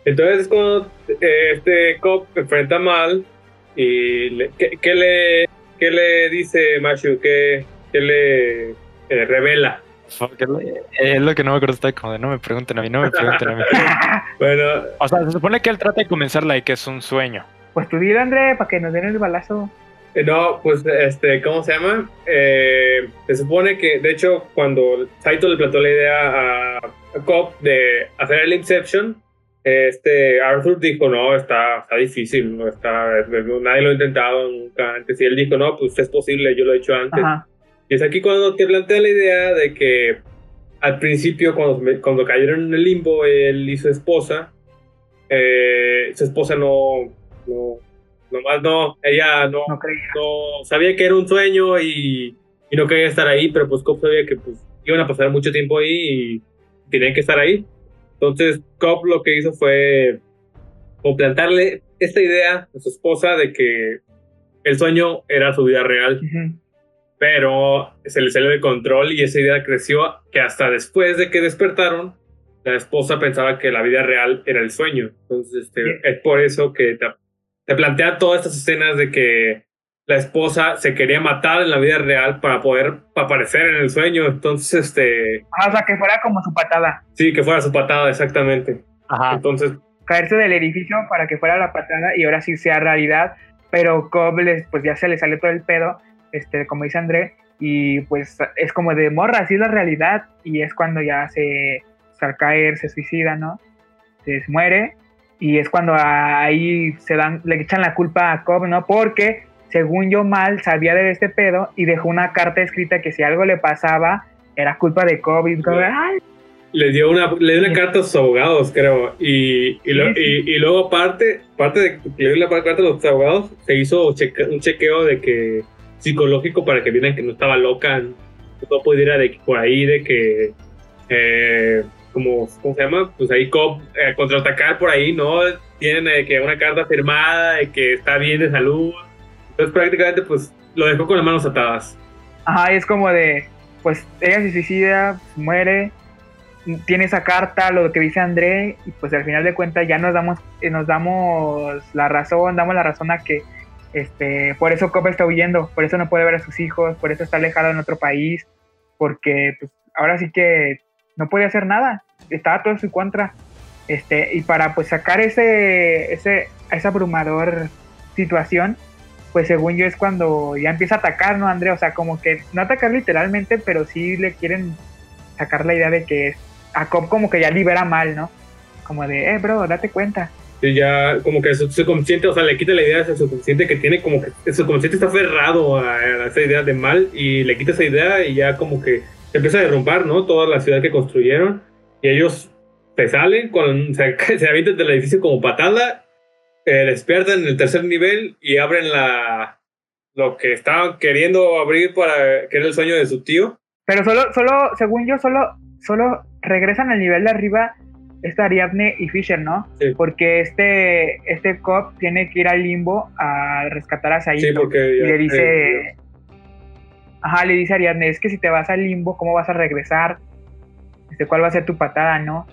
Entonces es cuando eh, este cop enfrenta mal y le- ¿qué, qué le, qué le dice Machu? ¿Qué, qué le eh, revela? Porque Es lo- que no me acuerdo, está como de no me pregunten a mí, no me pregunten a mí. Bueno, O sea, se supone que él trata de convencerla de que es un sueño. Pues tú dile, André, para que nos den el balazo. Eh, No, pues, este, ¿cómo se llama? Eh, se supone que, de hecho, cuando Saito le plantó la idea a, a Cobb de hacer el Inception, este, Arthur dijo, no, está, está difícil, no está, nadie lo ha intentado nunca antes. Y él dijo, no, pues es posible, yo lo he hecho antes. Ajá. Y es aquí cuando te plantea la idea de que al principio, cuando, cuando cayeron en el limbo, él y su esposa, eh, su esposa no, no, nomás no, ella no, No creía. no sabía que era un sueño y, y no quería estar ahí, pero pues Cobb sabía que pues iban a pasar mucho tiempo ahí y tenían que estar ahí. Entonces Cobb lo que hizo fue como plantarle esta idea a su esposa de que el sueño era su vida real, Ujú. Pero se le salió de control y esa idea creció que hasta después de que despertaron, la esposa pensaba que la vida real era el sueño. Entonces este, es por eso que te, te plantea todas estas escenas de que la esposa se quería matar en la vida real para poder aparecer en el sueño. Entonces, este, Ajá, o sea, que fuera como su patada. sí, que fuera su patada, exactamente. Ajá. Entonces, Caerse del edificio para que fuera la patada y ahora sí sea realidad. Pero Cobb les- pues ya se le sale todo el pedo, este, como dice André. Y pues es como de morra, así es la realidad. Y es cuando ya se, se al caer, se suicida, ¿no? Se muere. Y es cuando ahí se dan, le echan la culpa a Cobb, ¿no? Porque según yo mal, sabía de este pedo y dejó una carta escrita que si algo le pasaba, era culpa de COVID. Como, "Ay, Le dio una, le dio una carta a sus abogados, creo. Y, y, lo- Sí, sí. y- y luego, aparte, parte de que le dio la carta a los abogados, se hizo cheque- un chequeo de que psicológico para que vieran que no estaba loca, no pudiera de por ahí, de que. eh, como, ¿Cómo se llama? Pues ahí cop, eh, contraatacar por ahí, ¿no? Tienen eh, que una carta firmada de que está bien de salud. Entonces, prácticamente, pues lo dejó con las manos atadas. Ajá, es como de, pues ella se suicida, muere, tiene esa carta, lo que dice André, y pues al final de cuentas ya nos damos, eh, nos damos la razón, damos la razón a que este, por eso Copa está huyendo, por eso no puede ver a sus hijos, por eso está alejado en otro país, porque pues, ahora sí que no puede hacer nada, estaba todo en su contra. Este, y para pues sacar ese, ese, esa abrumador situación, pues según yo es cuando ya empieza a atacar, ¿no, André? O sea, como que no atacar literalmente, pero sí le quieren sacar la idea de que a Cobb como que ya libera mal, ¿no? Como de, eh, bro, date cuenta. Ya como que su subconsciente, o sea, le quita la idea a su subconsciente que tiene como que el subconsciente está aferrado a, a esa idea de mal y le quita esa idea y ya como que se empieza a derrumbar, ¿no? Toda la ciudad que construyeron y ellos se salen, con, se, se avientan del edificio como patada, eh, despiertan en el tercer nivel y abren la lo que estaban queriendo abrir para que era el sueño de su tío. Pero solo, solo, según yo, solo, solo regresan al nivel de arriba esta Ariadne y Fisher, ¿no? Sí. Porque este, este Cobb tiene que ir al limbo a rescatar a Saito. Sí, porque y ya- le dice, eh, ajá, le dice a Ariadne, es que si te vas al limbo, ¿cómo vas a regresar? Este, ¿Cuál va a ser tu patada, no?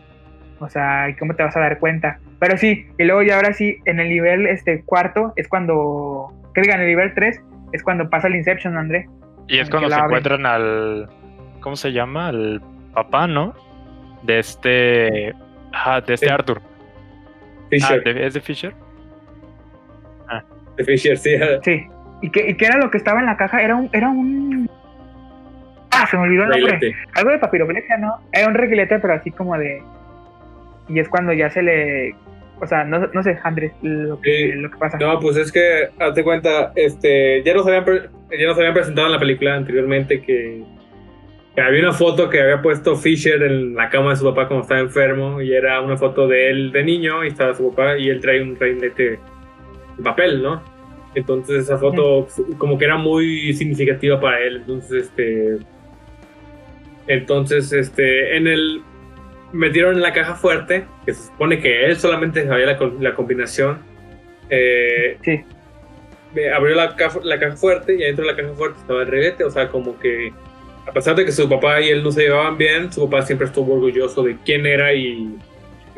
O sea, ¿y cómo te vas a dar cuenta? Pero sí, y luego ya ahora sí, en el nivel este cuarto es cuando, que digan, en el nivel 3 es cuando pasa el Inception, André. Y es cuando se encuentran al. ¿Cómo se llama? Al papá, ¿no? De este. Ah, de este Sí. Arthur. Fisher, Ah, ¿de- ¿Es de Fisher? de Fisher, sí. Sí. ¿Y qué, ¿Y qué era lo que estaba en la caja? Era un, era un... Ah, se me olvidó el nombre. Reglete. Algo de papiroflexia, ¿no? Era un reguilete, pero así como de... Y es cuando ya se le... O sea, no, no sé, Andrés, lo que, Sí. lo que pasa. No, pues es que, hazte cuenta, este, ya nos habían, pre- ya nos habían presentado en la película anteriormente que había una foto que había puesto Fisher en la cama de su papá cuando estaba enfermo y era una foto de él de niño y estaba su papá y él trae un reinete de papel, ¿no? Entonces esa foto como que era muy significativa para él. Entonces, este, entonces, este, en el metieron en la caja fuerte, que se supone que él solamente sabía la, co- la combinación. Eh, Sí. abrió la caja, la caja fuerte y adentro de la caja fuerte estaba el reguete, o sea, como que a pesar de que su papá y él no se llevaban bien, su papá siempre estuvo orgulloso de quién era y,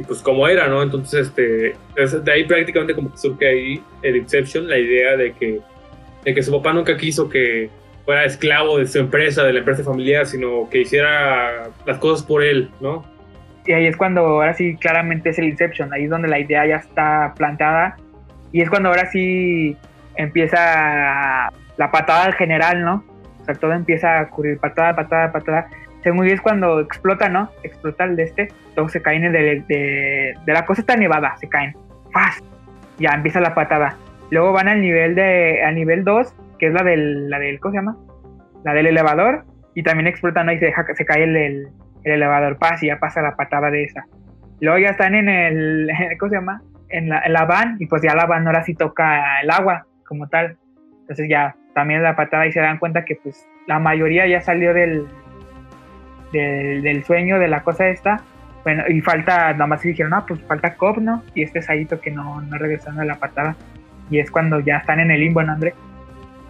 pues cómo era, ¿no? Entonces, este, es- de ahí prácticamente como que surge ahí el Inception, la idea de que, de que su papá nunca quiso que fuera esclavo de su empresa, de la empresa familiar, sino que hiciera las cosas por él, ¿no? Y ahí es cuando ahora sí claramente es el Inception, ahí es donde la idea ya está plantada y es cuando ahora sí empieza la patada al general, ¿no? Sea, todo empieza a ocurrir, patada, patada, patada. Según es cuando explota, ¿no? Explota el de este, todos se caen de, de, de la cosa está nevada, se caen. ¡Faz! Ya empieza la patada. Luego van al nivel de al nivel 2, que es la del, la del, ¿cómo se llama? La del elevador, y también explota, ¿no? Y se, deja, se cae el, el, el elevador pasa y ya pasa la patada de esa. Luego ya están en el, ¿cómo se llama? En la, en la van y pues ya la van ahora sí toca el agua como tal. Entonces ya también la patada y se dan cuenta que pues la mayoría ya salió del, del, sueño de la cosa esta. Bueno, y falta, nada más dijeron, no, pues falta Cobb, ¿no? Y este Saito que no, no regresando a la patada. Y es cuando ya están en el limbo, ¿no, André?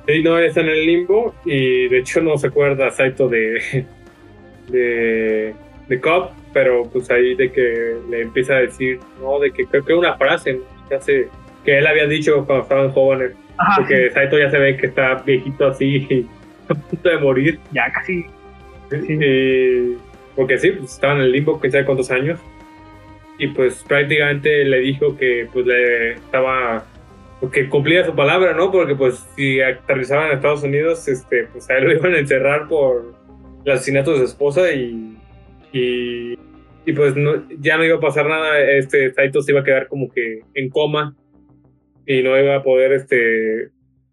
Sí, no, está en el limbo y de hecho no se acuerda Saito de, de, de Cobb, pero pues ahí de que le empieza a decir, no, de que creo que una frase que, hace- que él había dicho cuando estaban jóvenes, Ajá, porque Saito ya se ve que está viejito así, a punto de morir. ya casi. Sí. Y- porque sí, pues, estaba en el limbo, quién sabe cuántos años. Y pues prácticamente le dijo que pues le estaba que cumplía su palabra, ¿no? Porque pues si aterrizaban en Estados Unidos, este, pues a él lo iban a encerrar por el asesinato de su esposa y, y, y, pues no, ya no iba a pasar nada, este Saito se iba a quedar como que en coma y no iba a poder este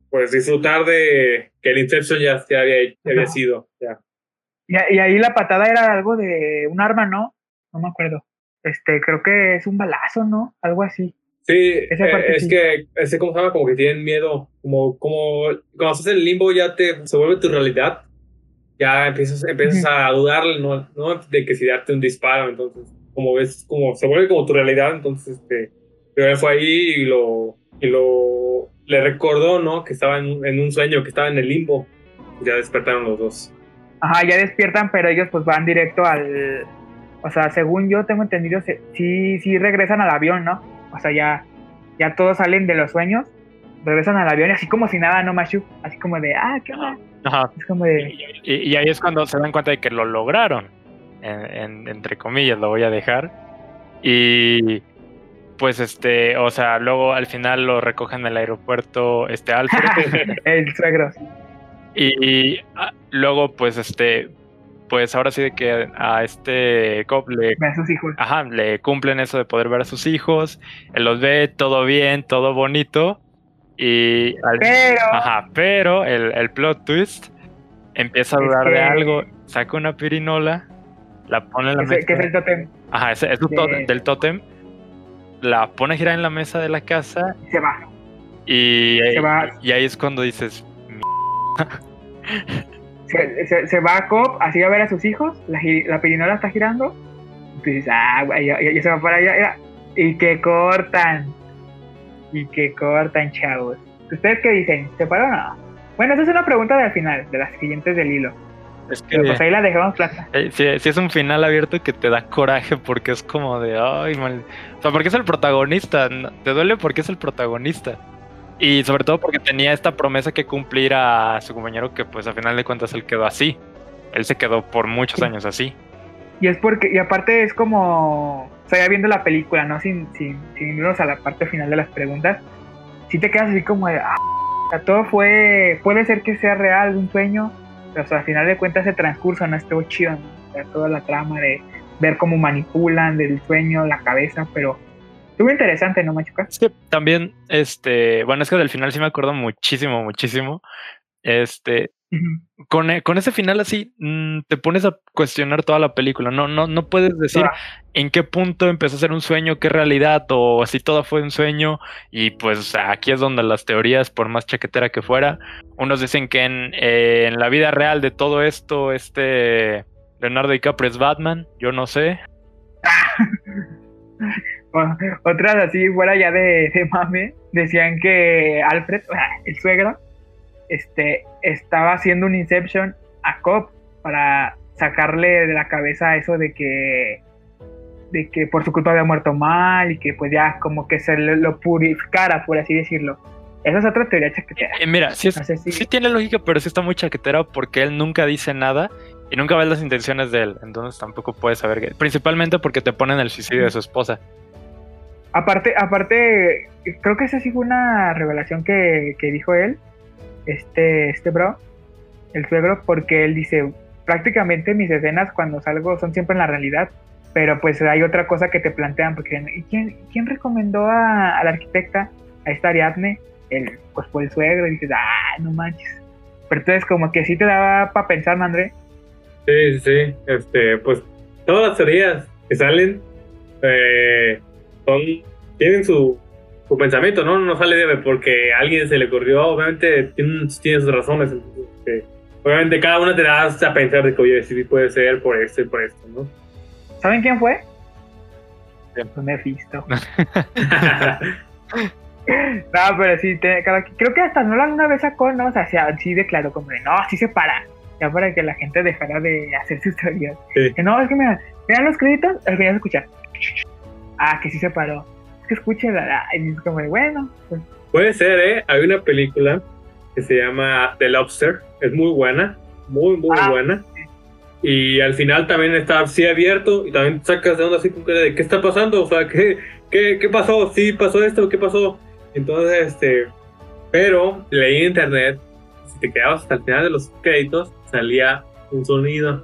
pues disfrutar de que el Inception ya, ya había, ya había sido. Ya. Y, y ahí la patada era algo de un arma, ¿no? No me acuerdo. Este, creo que es un balazo, ¿no? Algo así. Sí, eh, es sí. que, ese, ¿cómo se llama? Como que tienen miedo, como, como cuando estás en el limbo ya te, se vuelve tu realidad, ya empiezas, empiezas a dudar, ¿no? ¿no? De que si darte un disparo, entonces, como ves, como se vuelve como tu realidad, entonces, este, pero él fue ahí y lo, y lo, le recordó, ¿no? Que estaba en, en un sueño, que estaba en el limbo, ya despertaron los dos. Ajá, ya despiertan, pero ellos pues van directo al... O sea, según yo tengo entendido, se- sí, sí regresan al avión, ¿no? O sea, ya, ya todos salen de los sueños, regresan al avión y así como si nada, ¿no, Mashu? Así como de, ah, ¿qué onda? Ajá. Es como de... Y, y ahí es cuando se dan cuenta de que lo lograron. en- en- entre comillas, lo voy a dejar. Y pues este, o sea, luego al final lo recogen en el aeropuerto este Alfred. el suegro. y, y, ah, luego, pues este, pues ahora sí de que a este Cobb le a sus hijos. Ajá, le cumplen eso de poder ver a sus hijos, él los ve, todo bien, todo bonito, y al- Pero... ajá, pero el, el plot twist empieza a dudar de algo, saca una pirinola, la pone en la es- que es mesa, el tótem. ajá, es, de- del tótem, la pone a girar en la mesa de la casa y se va. y, Se va. y ahí es cuando dices, Se, se, se va a Cop así a ver a sus hijos, la, la pirinola está girando, dices, ah, güey, ya, ya- ya se va para allá, ya. y que cortan, y que cortan, chavos. ¿Ustedes qué dicen? ¿Se paró o no? Bueno, esa es una pregunta del final, de las siguientes del hilo. Es que Pero pues ahí la dejamos plata. Eh, sí, sí es un final abierto que te da coraje porque es como de, ay, mal... O sea, porque es el protagonista, te duele porque es el protagonista. Y sobre todo porque tenía esta promesa que cumplir a su compañero que pues a final de cuentas él quedó así. Él se quedó por muchos Sí. años así. Y es porque, y aparte es como, o sea, ya viendo la película, ¿no? Sin, sin, sin irnos a la parte final de las preguntas, si te quedas así como de, ah, todo fue, puede ser que sea real, un sueño, o sea, al final de cuentas ese transcurso no estuvo chido, ¿no? O sea, toda la trama de ver cómo manipulan del sueño, la cabeza, pero estuvo interesante, ¿no, Machuca? Es que también, este, bueno, es que del final sí me acuerdo muchísimo, muchísimo. Este. Con, e- con ese final así, mm, te pones a cuestionar toda la película. No, no, no puedes decir en qué punto empezó a ser un sueño, qué realidad, o si todo fue un sueño. Y pues aquí es donde las teorías, por más chaquetera que fuera, unos dicen que en, eh, en la vida real de todo esto, este Leonardo DiCaprio es Batman, yo no sé. Otras así, fuera ya de, de mame, decían que Alfred, el suegro, este, estaba haciendo un Inception a Cobb para sacarle de la cabeza eso de que de que por su culpa había muerto mal y que pues ya como que se lo purificara, por así decirlo. Esa es otra teoría chaquetera. Eh, mira, sí, es, No sé si- sí tiene lógica, pero sí está muy chaquetera porque él nunca dice nada y nunca ves las intenciones de él. Entonces tampoco puedes saber. que- Principalmente porque te ponen el suicidio de su esposa. Aparte, aparte, creo que esa sí fue una revelación que, que dijo él, este, este bro, el suegro, porque él dice, prácticamente mis escenas cuando salgo son siempre en la realidad, pero pues hay otra cosa que te plantean, porque ¿y quién, quién recomendó a, la arquitecta, a esta Ariadne? El, pues fue el suegro, y dices, ah, no manches. Pero entonces como que sí te daba para pensar, ¿no, André? Sí, sí. Este, pues todas las teorías que salen eh, son, tienen su, su pensamiento, ¿no? No sale de porque a alguien se le ocurrió, obviamente tiene, tiene sus razones. entonces, este, obviamente cada una te da a pensar de que, oye, sí puede ser por esto y por esto, ¿no? ¿Saben quién fue? ¿Quién? Pues Mephisto. No, pero sí, te- cada- creo que hasta Nolan una vez sacó, ¿no? O sea, sí, declaró como de, no, sí se para. Ya para que la gente dejara de hacer sus teorías. Sí. Que no, es que mira, miran los créditos, al final se escucha. Ah, que sí se paró. Que escúchela. Y es como bueno, pues, Puede ser, ¿eh? Hay una película que se llama The Lobster. Es muy buena, muy, muy Ah. buena. Y al final también está así abierto y también sacas de onda así con cara de ¿qué está pasando? O sea, ¿qué, qué, qué pasó? Sí, pasó esto, ¿qué pasó? Entonces, este... Pero leí en internet, si te quedabas hasta el final de los créditos, salía un sonido.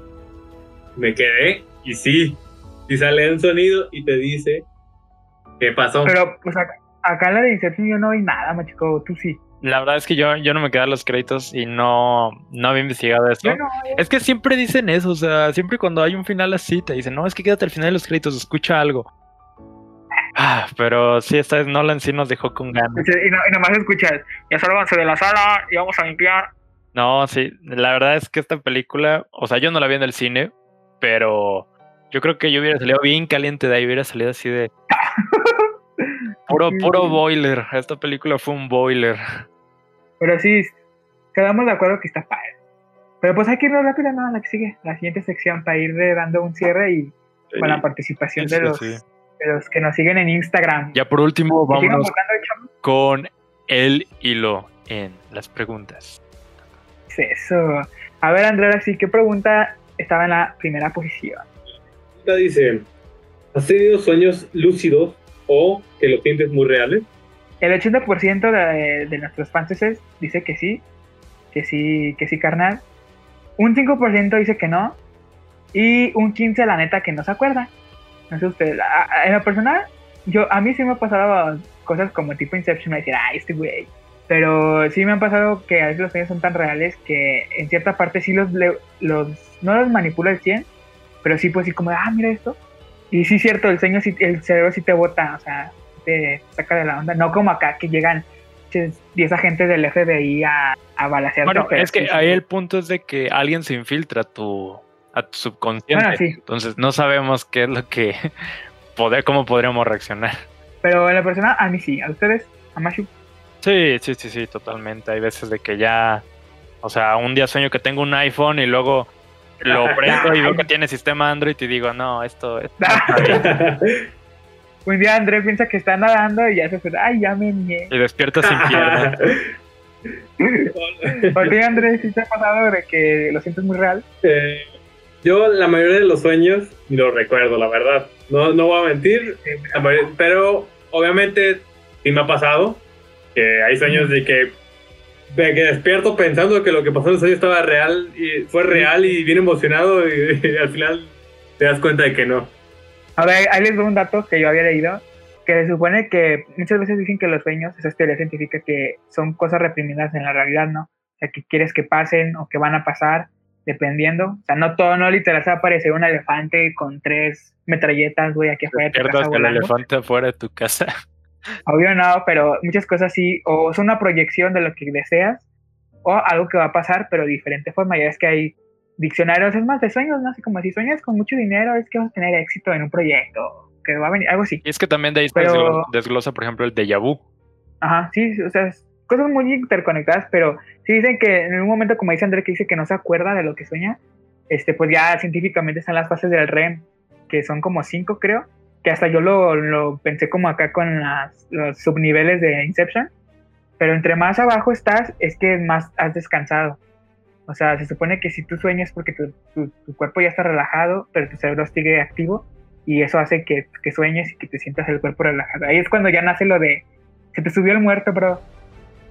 Me quedé y sí, sí sale un sonido y te dice qué pasó. pero pues acá, acá en la de Inception yo no vi nada, machico. Tú sí. La verdad es que yo, yo no me quedé a los créditos y no, no había investigado esto. Es que siempre dicen eso, o sea, siempre cuando hay un final así te dicen, no, es que quédate al final de los créditos, escucha algo. Ah, pero sí, esta vez Nolan sí nos dejó con ganas. y, no- y nomás escuchas, ya sálganse de la sala y vamos a limpiar. No, sí, la verdad es que esta película, o sea, yo no la vi en el cine, pero yo creo que yo hubiera salido bien caliente de ahí, hubiera salido así de... Puro, puro boiler, esta película fue un boiler. Pero sí, quedamos de acuerdo que está padre. Pero pues hay que irnos rápido, no, a la que sigue, la siguiente sección, para ir dando un cierre y con la participación Sí, de, sí, los, sí. de los que nos siguen en Instagram. Ya por último, vámonos con el hilo en las preguntas. Eso. A ver, Andrea, sí, ¿qué pregunta estaba en la primera posición? Esta dice, ¿has tenido sueños lúcidos o que los sientes muy reales? El 80% de, de nuestros fans dice que sí, que sí, que sí, carnal. Un 5% dice que no. Y un 15% la neta que no se acuerda. No sé usted. a- a- En lo personal, yo, a mí sí me ha pasado cosas como tipo Inception, me decir, ay, este güey. Pero sí me han pasado que a veces los sueños son tan reales que en cierta parte sí los, los no los manipula el 100, pero sí pues sí como, ah, mira esto. Y sí cierto, el sueño sí, el cerebro sí te bota, o sea, te saca de la onda. No como acá que llegan ches, 10 agentes del FBI a, a. Bueno, pero es que sí, sí. ahí el punto es de que alguien se infiltra a tu, a tu subconsciente. Bueno, sí. Entonces no sabemos qué es lo que... Poder, cómo podríamos reaccionar. Pero en la persona, a mí sí. ¿A ustedes? ¿A Mashu? Sí, sí, sí, sí, totalmente. Hay veces de que ya, o sea, un día sueño que tengo un iPhone y luego lo prendo y veo que tiene sistema Android y digo, no, esto, bien". Un día André piensa que está nadando y ya se fue, ay, ya me mié. y despierta sin pierna. ¿Por qué André sí te ha pasado de que lo sientes muy real? Eh, yo la mayoría de los sueños ni los recuerdo, la verdad. No, no voy a mentir, mayoría- pero obviamente sí me ha pasado que hay sueños de que, de que despierto pensando que lo que pasó en el sueño estaba real y fue real y bien emocionado y, y al final te das cuenta de que no. A ver, ahí les doy un dato que yo había leído, que se supone que muchas veces dicen que los sueños, esa es teoría científica, que son cosas reprimidas en la realidad, ¿no? O sea, que quieres que pasen o que van a pasar, dependiendo. O sea, no todo, no literal se va a aparecer un elefante con tres metralletas, güey, aquí afuera de tu casa el volando. elefante afuera de tu casa. Obvio no, pero muchas cosas sí, o son una proyección de lo que deseas, o algo que va a pasar, pero de diferente forma. Ya es que hay diccionarios, es más de sueños, ¿no? Así como si sueñas con mucho dinero, es que vas a tener éxito en un proyecto, que va a venir, algo así. Y es que también de ahí se Pero- desglo- desglosa, por ejemplo, el déjà vu. Ajá, sí, o sea, es cosas muy interconectadas, pero sí dicen que en un momento, como dice André, que dice que no se acuerda de lo que sueña, este, pues ya científicamente están las fases del REM, que son como cinco, creo, que hasta yo lo, lo pensé como acá con las, los subniveles de Inception, pero entre más abajo estás, es que más has descansado. O sea, se supone que si tú sueñas porque tu, tu- tu cuerpo ya está relajado, pero tu cerebro sigue activo, y eso hace que, que sueñes y que te sientas el cuerpo relajado. Ahí es cuando ya nace lo de se te subió el muerto, bro.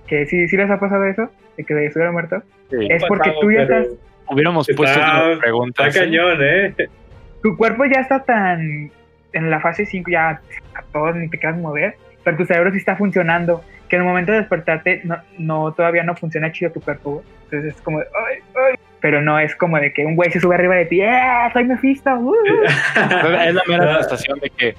Que sí, sí les ha pasado eso, de que se subió el muerto. Es porque tú ya estás, Hubiéramos Está- puesto otras Está preguntas. ¿eh? cañón, ¿eh? tu cuerpo ya está tan en la fase 5, ya a todos ni te quedas mover, pero tu cerebro sí está funcionando, que en el momento de despertarte no, no todavía no funciona chido tu cuerpo. Entonces es como, de, ay, ay. pero no es como de que un güey se sube arriba de ti, ¡eh! Soy Mephisto. uh". Es la mera Ah, sensación de que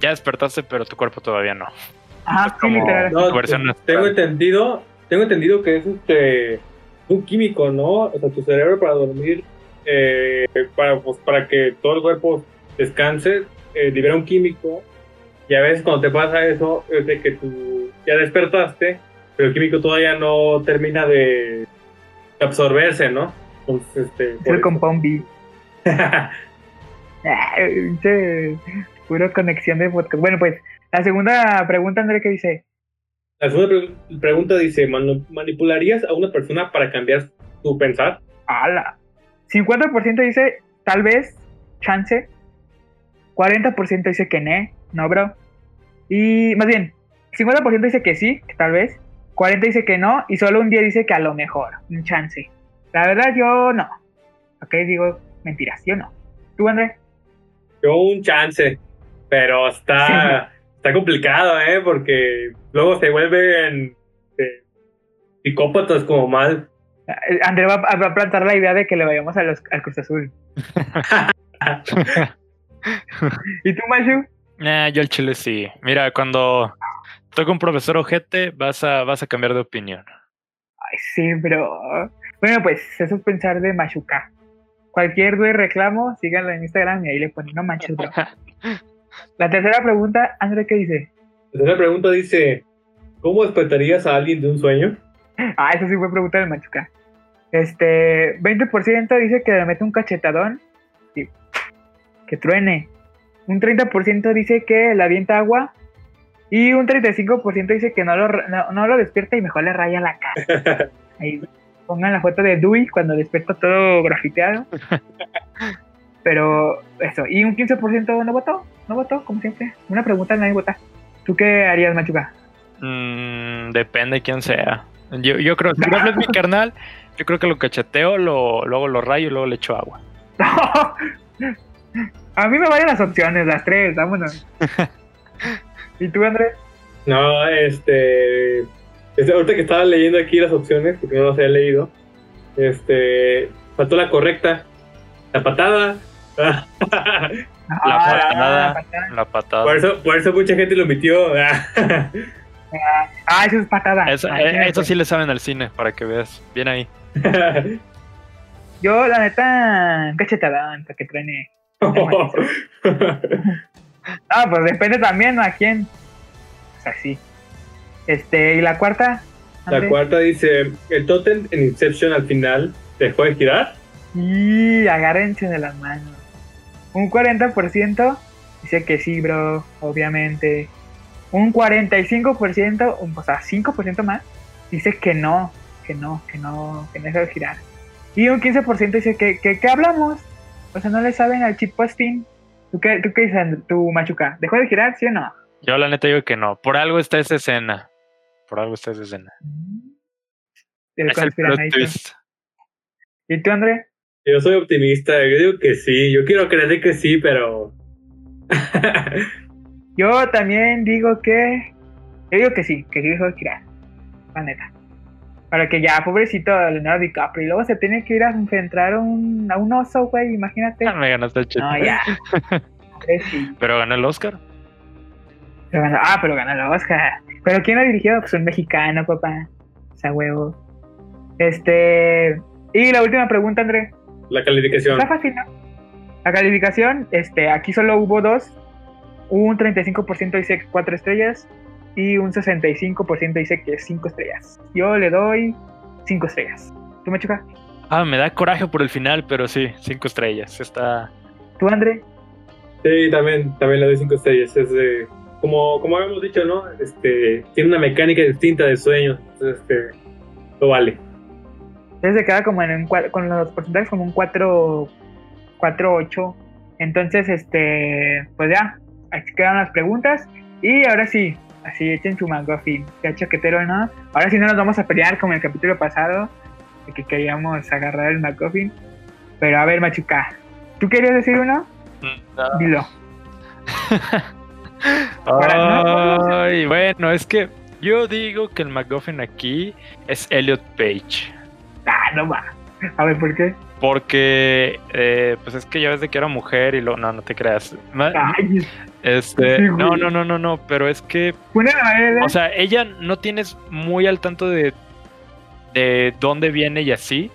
ya despertaste, pero tu cuerpo todavía no. Es sí, como- literal. No, Tu versión tengo natural. entendido, tengo entendido que es este un químico, ¿no? O sea, tu cerebro para dormir, eh, para, pues, para que todo el cuerpo descanse, eh, libera un químico. Y a veces cuando te pasa eso, es de que tú ya despertaste, pero el químico todavía no termina de, absorberse, ¿no? Entonces, este. Es por el eso. compound B. Ah, pinche Pura conexión de podcast. Bueno, pues la segunda pregunta, André, que dice, La segunda pre- pregunta dice: "Manu- ¿manipularías a una persona para cambiar tu pensar? ala. 50% dice, tal vez, chance. 40% dice que no, no, bro. Y más bien, 50% dice que sí, que tal vez. 40% dice que no. Y solo un 10 dice que a lo mejor, un chance. La verdad, yo no. Ok, digo mentiras, yo no. ¿Tú, André? Yo un chance, pero está, está complicado, ¿eh? Porque luego se vuelven, eh, psicópatas como mal. Eh, André va, a- va a plantar la idea de que le vayamos a los, al Cruz Azul. ¿Y tú, Machu? Nah, yo el chile sí. Mira, cuando toca un profesor ojete, vas a, vas a cambiar de opinión. Ay, sí, pero. Bueno, pues eso es pensar de Machuca. Cualquier duda y reclamo, síganlo en Instagram y ahí le ponen no manches, bro. La tercera pregunta, André, ¿qué dice? La tercera pregunta dice: ¿Cómo despertarías a alguien de un sueño? Ah, eso sí fue pregunta del Machuca. Este, 20% dice que le mete un cachetadón. Sí. Que truene. Un 30% dice que le avienta agua. Y un 35% dice que no lo, no, no lo despierta y mejor le raya la cara. Ahí pongan la foto de Dewey cuando despierta todo grafiteado. Pero eso. Y un 15% no votó. No votó, como siempre. Una pregunta, nadie vota. ¿Tú qué harías, Machuca? Mm, depende quién sea. Yo, yo creo, si Pablo es mi carnal, yo creo que lo cacheteo, lo, luego lo rayo y luego le echo agua. A mí me valen las opciones, las tres, vámonos. ¿Y tú, Andrés? No, este, este, Ahorita que estaba leyendo aquí las opciones, porque no las había leído, este. Faltó la correcta. La patada. La Ah, patada. la patada. La patada. por, eso, por eso mucha gente lo omitió. Ah, eso es patada. Eso, Ah, eh, eso razón. sí le saben al cine, para que veas. Bien ahí. Yo, la neta, cachetadón, para que truene. Ah, pues depende también a quién. O sea, sí. Este, ¿y la cuarta? La cuarta dice: El totem en Inception al final dejó de girar. Y agárrense de las manos. Un 40% dice que sí, bro, obviamente. Un 45%, un- o sea, 5% más, dice que no, que no, que no, que no deja de girar. Y un 15% dice que, que, que hablamos. O sea, no le saben al chip posting. ¿Tú qué, ¿Tú qué dices, tu Machuca? ¿Dejó de girar, sí o no? Yo la neta digo que no. Por algo está esa escena. Por algo está esa escena. El Es el plot twist. ¿Y tú, André? Yo soy optimista. Yo digo que sí. Yo quiero creer que sí, pero. Yo también digo que. Yo digo que sí, que sí dejó de girar. La neta. Para que ya, pobrecito Leonardo DiCaprio. Y luego se tiene que ir a enfrentar a un, a un oso, güey. Imagínate. Ah, Me ganaste el chiste. No, ya. Sí. Pero ganó el Oscar. Pero ganó- ah, pero ganó la Oscar. ¿Pero quién lo dirigió? Pues un mexicano, papá. O sea, huevo. Este. Y la última pregunta, André. La calificación. Está fácil, ¿no? La calificación, este, aquí solo hubo dos. Un 35% dice 4 estrellas y un 65% dice que 5 estrellas. Yo le doy 5 estrellas. ¿Tú me chocas? Ah, me da coraje por el final, pero sí, cinco estrellas. Está. ¿Tú, André? Sí, también, también le doy cinco estrellas. Es de, como, como habíamos dicho, ¿no? Este, tiene una mecánica distinta de sueños. Entonces, este, lo vale. Entonces se queda como en un, con los porcentajes como un 4, 4 8. Entonces, este, pues ya, aquí quedan las preguntas. Y ahora sí, así echen su McGuffin, sea chaquetero no. Ahora sí no nos vamos a pelear como en el capítulo pasado, de que queríamos agarrar el McGuffin. Pero a ver, Machuca, ¿tú querías decir uno? No. Dilo. Para- Ay, bueno, es que yo digo que el MacGuffin aquí es Elliot Page. Ah, no va. A ver, ¿por qué? Porque, eh, pues es que ya ves de que era mujer y luego, no, no te creas. Ay, Este, sí, no, no, no, no, no, pero es que, o sea, ella no tienes muy al tanto de, de dónde viene y así.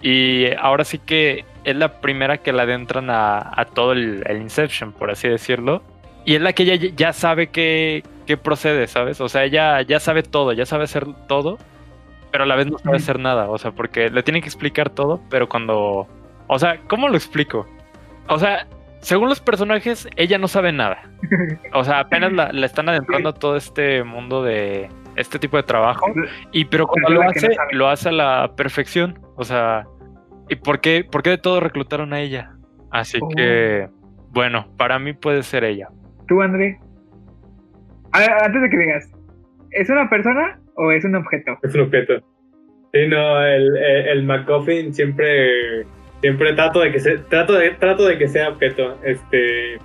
Y ahora sí que es la primera que la adentran a, a todo el, el Inception, por así decirlo. Y es la que ella ya sabe que, que procede, ¿sabes? O sea, ella ya sabe todo, ya sabe hacer todo, pero a la vez no sabe hacer nada. O sea, porque le tienen que explicar todo, pero cuando... O sea, ¿cómo lo explico? O sea, según los personajes, ella no sabe nada. O sea, apenas la, la están adentrando a todo este mundo de este tipo de trabajo. Y pero cuando lo hace, lo hace a la perfección. O sea, ¿y por qué, por qué de todo reclutaron a ella? Así Oh. que, bueno, para mí puede ser ella. ¿Tú, André? A ver, antes de que digas, ¿es una persona o es un objeto? Es un objeto. Sí, no, el, el, MacGuffin siempre, siempre trato de que se, trato de, trato de que sea objeto. Este,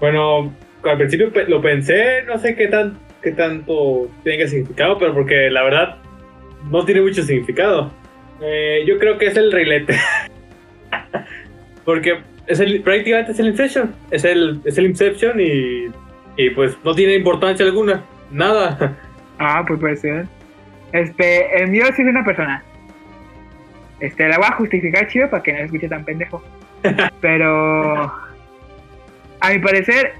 bueno, al principio lo pensé, no sé qué tan, qué tanto tenga significado, pero porque la verdad no tiene mucho significado. Eh, yo creo que es el reilete. Porque es el, prácticamente es el Inception. Es el, es el Inception y, y pues no tiene importancia alguna. Nada. Ah, pues puede ser. Este, el mío sí es una persona. Este, la voy a justificar chido para que no se escuche tan pendejo. Pero a mi parecer,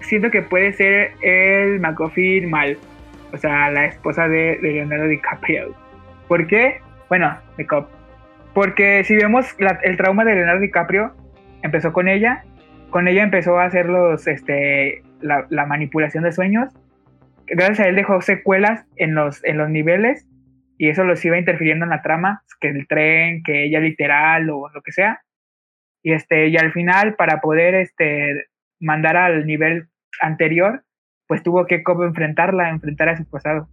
siento que puede ser el McCoffin mal. O sea, la esposa de, de Leonardo DiCaprio. ¿Por qué? Bueno, de Cop. Porque si vemos la- el trauma de Leonardo DiCaprio, empezó con ella. Con ella empezó a hacer los, este, la, la manipulación de sueños. Gracias a él dejó secuelas en los, en los niveles y eso los iba interfiriendo en la trama, que el tren, que ella literal o lo que sea. Y este, y al final, para poder este, mandar al nivel anterior, pues tuvo que como enfrentarla, enfrentar a su pasado.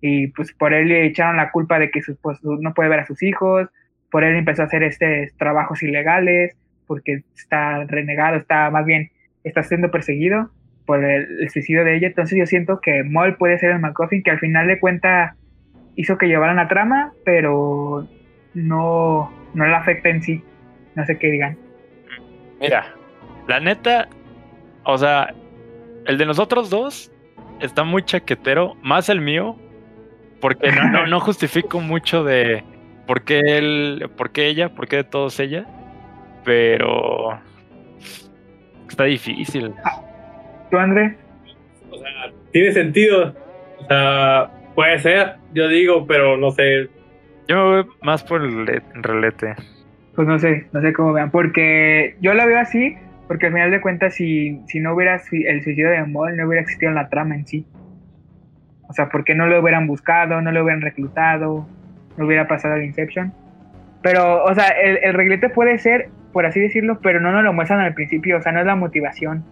Y pues por él le echaron la culpa de que su esposo no puede ver a sus hijos, por él empezó a hacer este trabajos ilegales, porque está renegado, está más bien, está siendo perseguido por el, el suicidio de ella. Entonces yo siento que Moll puede ser el McCoffin que al final de cuenta hizo que llevaran la trama, pero no, no la afecta en sí. No sé qué digan. Mira, la neta, o sea, el de nosotros dos está muy chaquetero, más el mío, porque no, no, no justifico mucho de por qué él, por qué ella, por qué de todos ella, pero está difícil. ¿Tú, André? O sea, tiene sentido. O sea, puede ser, yo digo, pero no sé. Yo me voy más por el le- relete. Pues no sé, no sé cómo vean, porque yo la veo así, porque al final de cuentas, si, si no hubiera el suicidio de Moll, no hubiera existido la trama en sí. O sea, porque no lo hubieran buscado, no lo hubieran reclutado, no hubiera pasado el Inception. Pero, o sea, el, el reglete puede ser, por así decirlo, pero no nos lo muestran al principio, o sea, no es la motivación.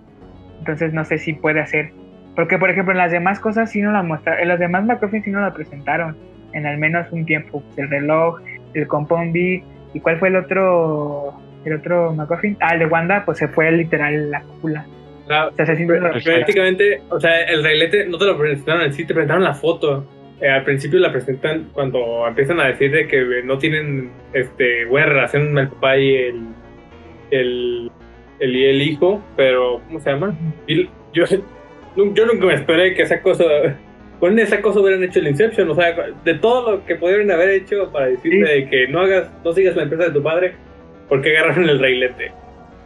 Entonces no sé si puede hacer. Porque, por ejemplo, en las demás cosas sí nos la muestran, en las demás McCoffin sí nos la presentaron, en al menos un tiempo. El reloj, el Compound B, ¿y cuál fue el otro, el otro McCoffin? Ah, el de Wanda, pues se fue literal la cúpula. Sea, O sea, se prácticamente, o sea, el reilete no te lo presentaron en sí, te presentaron la foto. Eh, al principio la presentan cuando empiezan a decir de que no tienen este, buena relación el papá y el, el, el, y el hijo, pero ¿cómo se llama? Yo, yo nunca me esperé que esa cosa, con esa cosa hubieran hecho el Inception, o sea, de todo lo que pudieron haber hecho para decirle de que no hagas, no sigas la empresa de tu padre, ¿por qué agarraron el reilete?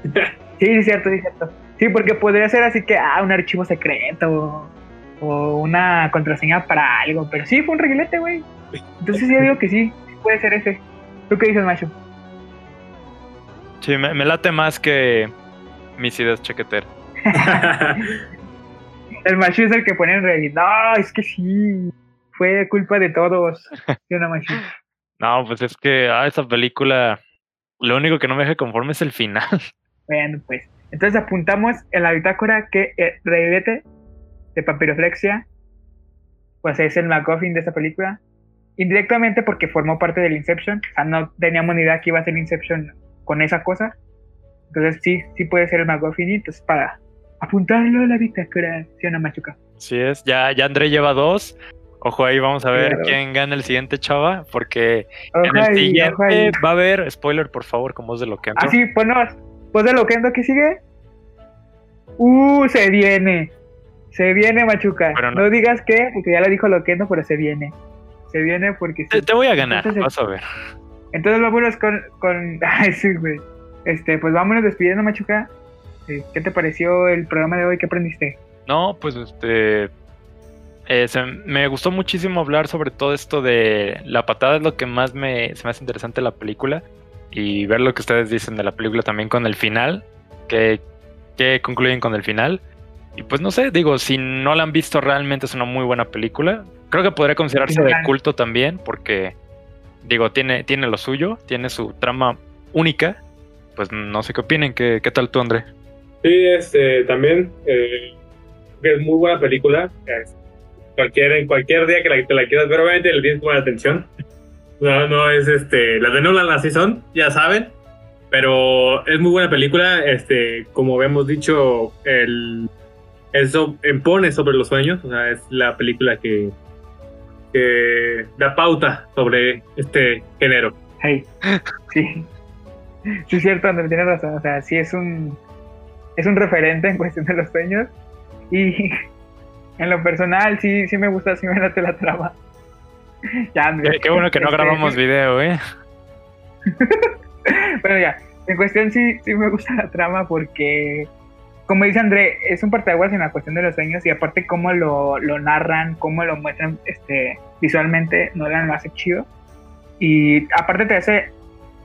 Sí, sí, cierto, sí, cierto. Sí, porque podría ser así que, ah, un archivo secreto o, o una contraseña para algo, pero sí, fue un reguilete, güey. Entonces yo digo que sí, puede ser ese. ¿Tú qué dices, macho? Sí, me, me late más que mis ideas chaqueteras. El macho es el que pone en Reddit. No, es que sí, fue culpa de todos. ¿Sí o no, pues es que ah, esa película, lo único que no me deja conforme es el final. Bueno, pues. Entonces apuntamos en la bitácora que el reguilete de papiroflexia, pues es el McGuffin de esta película. Indirectamente porque formó parte del Inception. O sea, no teníamos ni idea que iba a ser Inception con esa cosa. Entonces sí, sí puede ser el McGuffin. Y entonces para apuntarlo a la bitácora, ¿sí no, Machuca? Así es, ya, ya André lleva dos. Ojo ahí, vamos a ver Claro. quién gana el siguiente chava, porque en el ahí, siguiente va a haber, spoiler por favor, como es de lo que Ah, sí, ponnos. Pues de lo que ¿qué sigue? Uh, se viene. Se viene, Machuca. Pero no. no. digas qué, porque ya lo dijo Loquendo, pero se viene. Se viene porque sí. te, te voy a ganar, Entonces- vas a ver. Entonces vámonos con, con... Ay, sí, güey. Este, pues vámonos despidiendo, Machuca. Eh, ¿Qué te pareció el programa de hoy? ¿Qué aprendiste? No, pues este. eh, se- me gustó muchísimo hablar sobre todo esto de la patada, es lo que más me, se me hace interesante de la película. Y ver lo que ustedes dicen de la película también con el final. Que, que concluyen con el final. Y pues no sé, digo, si no la han visto realmente es una muy buena película. Creo que podría considerarse de culto también, porque digo, tiene, tiene lo suyo, tiene su trama única. Pues no sé qué opinen, ¿qué, qué tal tú, André? Sí, este, también eh, es muy buena película. Es- cualquier, en cualquier día que la, te la quieras ver, obviamente le tienes que poner atención. No, no es este, las de Nolan así son, ya saben. Pero es muy buena película. Este, como habíamos dicho, el, eso impone sobre los sueños. O sea, es la película que, que da pauta sobre este género. Hey, sí. Sí, es cierto, André, tienes razón. O sea, sí es un, es un referente en cuestión de los sueños. Y en lo personal, sí, sí me gusta, sí me late la trama. ya, André. Qué, qué bueno que no Este, grabamos video, ¿eh? Bueno, ya, en cuestión sí, sí me gusta la trama porque, como dice André, es un parteaguas en la cuestión de los sueños y aparte cómo lo, lo narran, cómo lo muestran este, visualmente, Nolan lo hace chido. Y aparte te hace,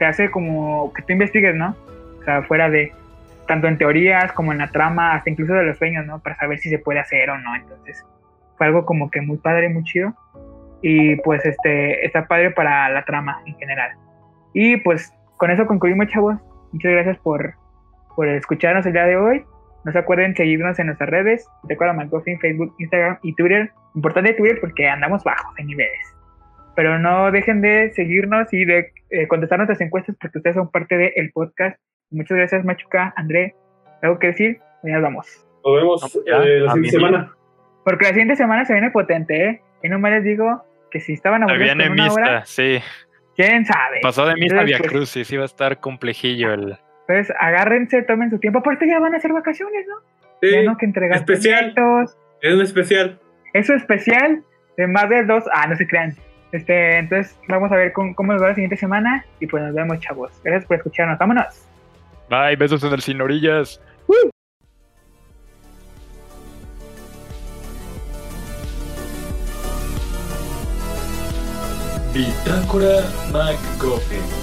te hace como que tú investigues, ¿no? O sea, fuera de, tanto en teorías como en la trama, hasta incluso de los sueños, ¿no? Para saber si se puede hacer o no. Entonces, fue algo como que muy padre, muy chido. Y pues este, está padre para la trama en general. Y pues con eso concluimos, chavos. Muchas gracias por, por escucharnos el día de hoy. No se acuerden seguirnos en nuestras redes. Recuerda McGuffin, Facebook, Instagram y Twitter. Importante Twitter porque andamos bajos en niveles. Pero no dejen de seguirnos y de eh, contestar nuestras encuestas porque ustedes son parte del podcast. Muchas gracias, Machuca, André. ¿Algo que decir? Ya nos vamos. Nos vemos eh, la a siguiente semana. Porque la siguiente semana se viene potente, ¿eh? Y no me les digo que si estaban aburridos viene con una hora, mista, sí. quién sabe. Pasó de mista a Entonces, Via pues, Crucis, iba a estar complejillo el. Pues agárrense, tomen su tiempo. Aparte ya van a hacer vacaciones, ¿no? Sí, ya no que entregar especial. proyectos. es un especial. Eso especial de más de dos. Ah, no se crean. Este, entonces vamos a ver cómo, cómo nos va la siguiente semana. Y pues nos vemos, chavos. Gracias por escucharnos. Vámonos. Bye, besos en el sin orillas. Bitácora McGuffin.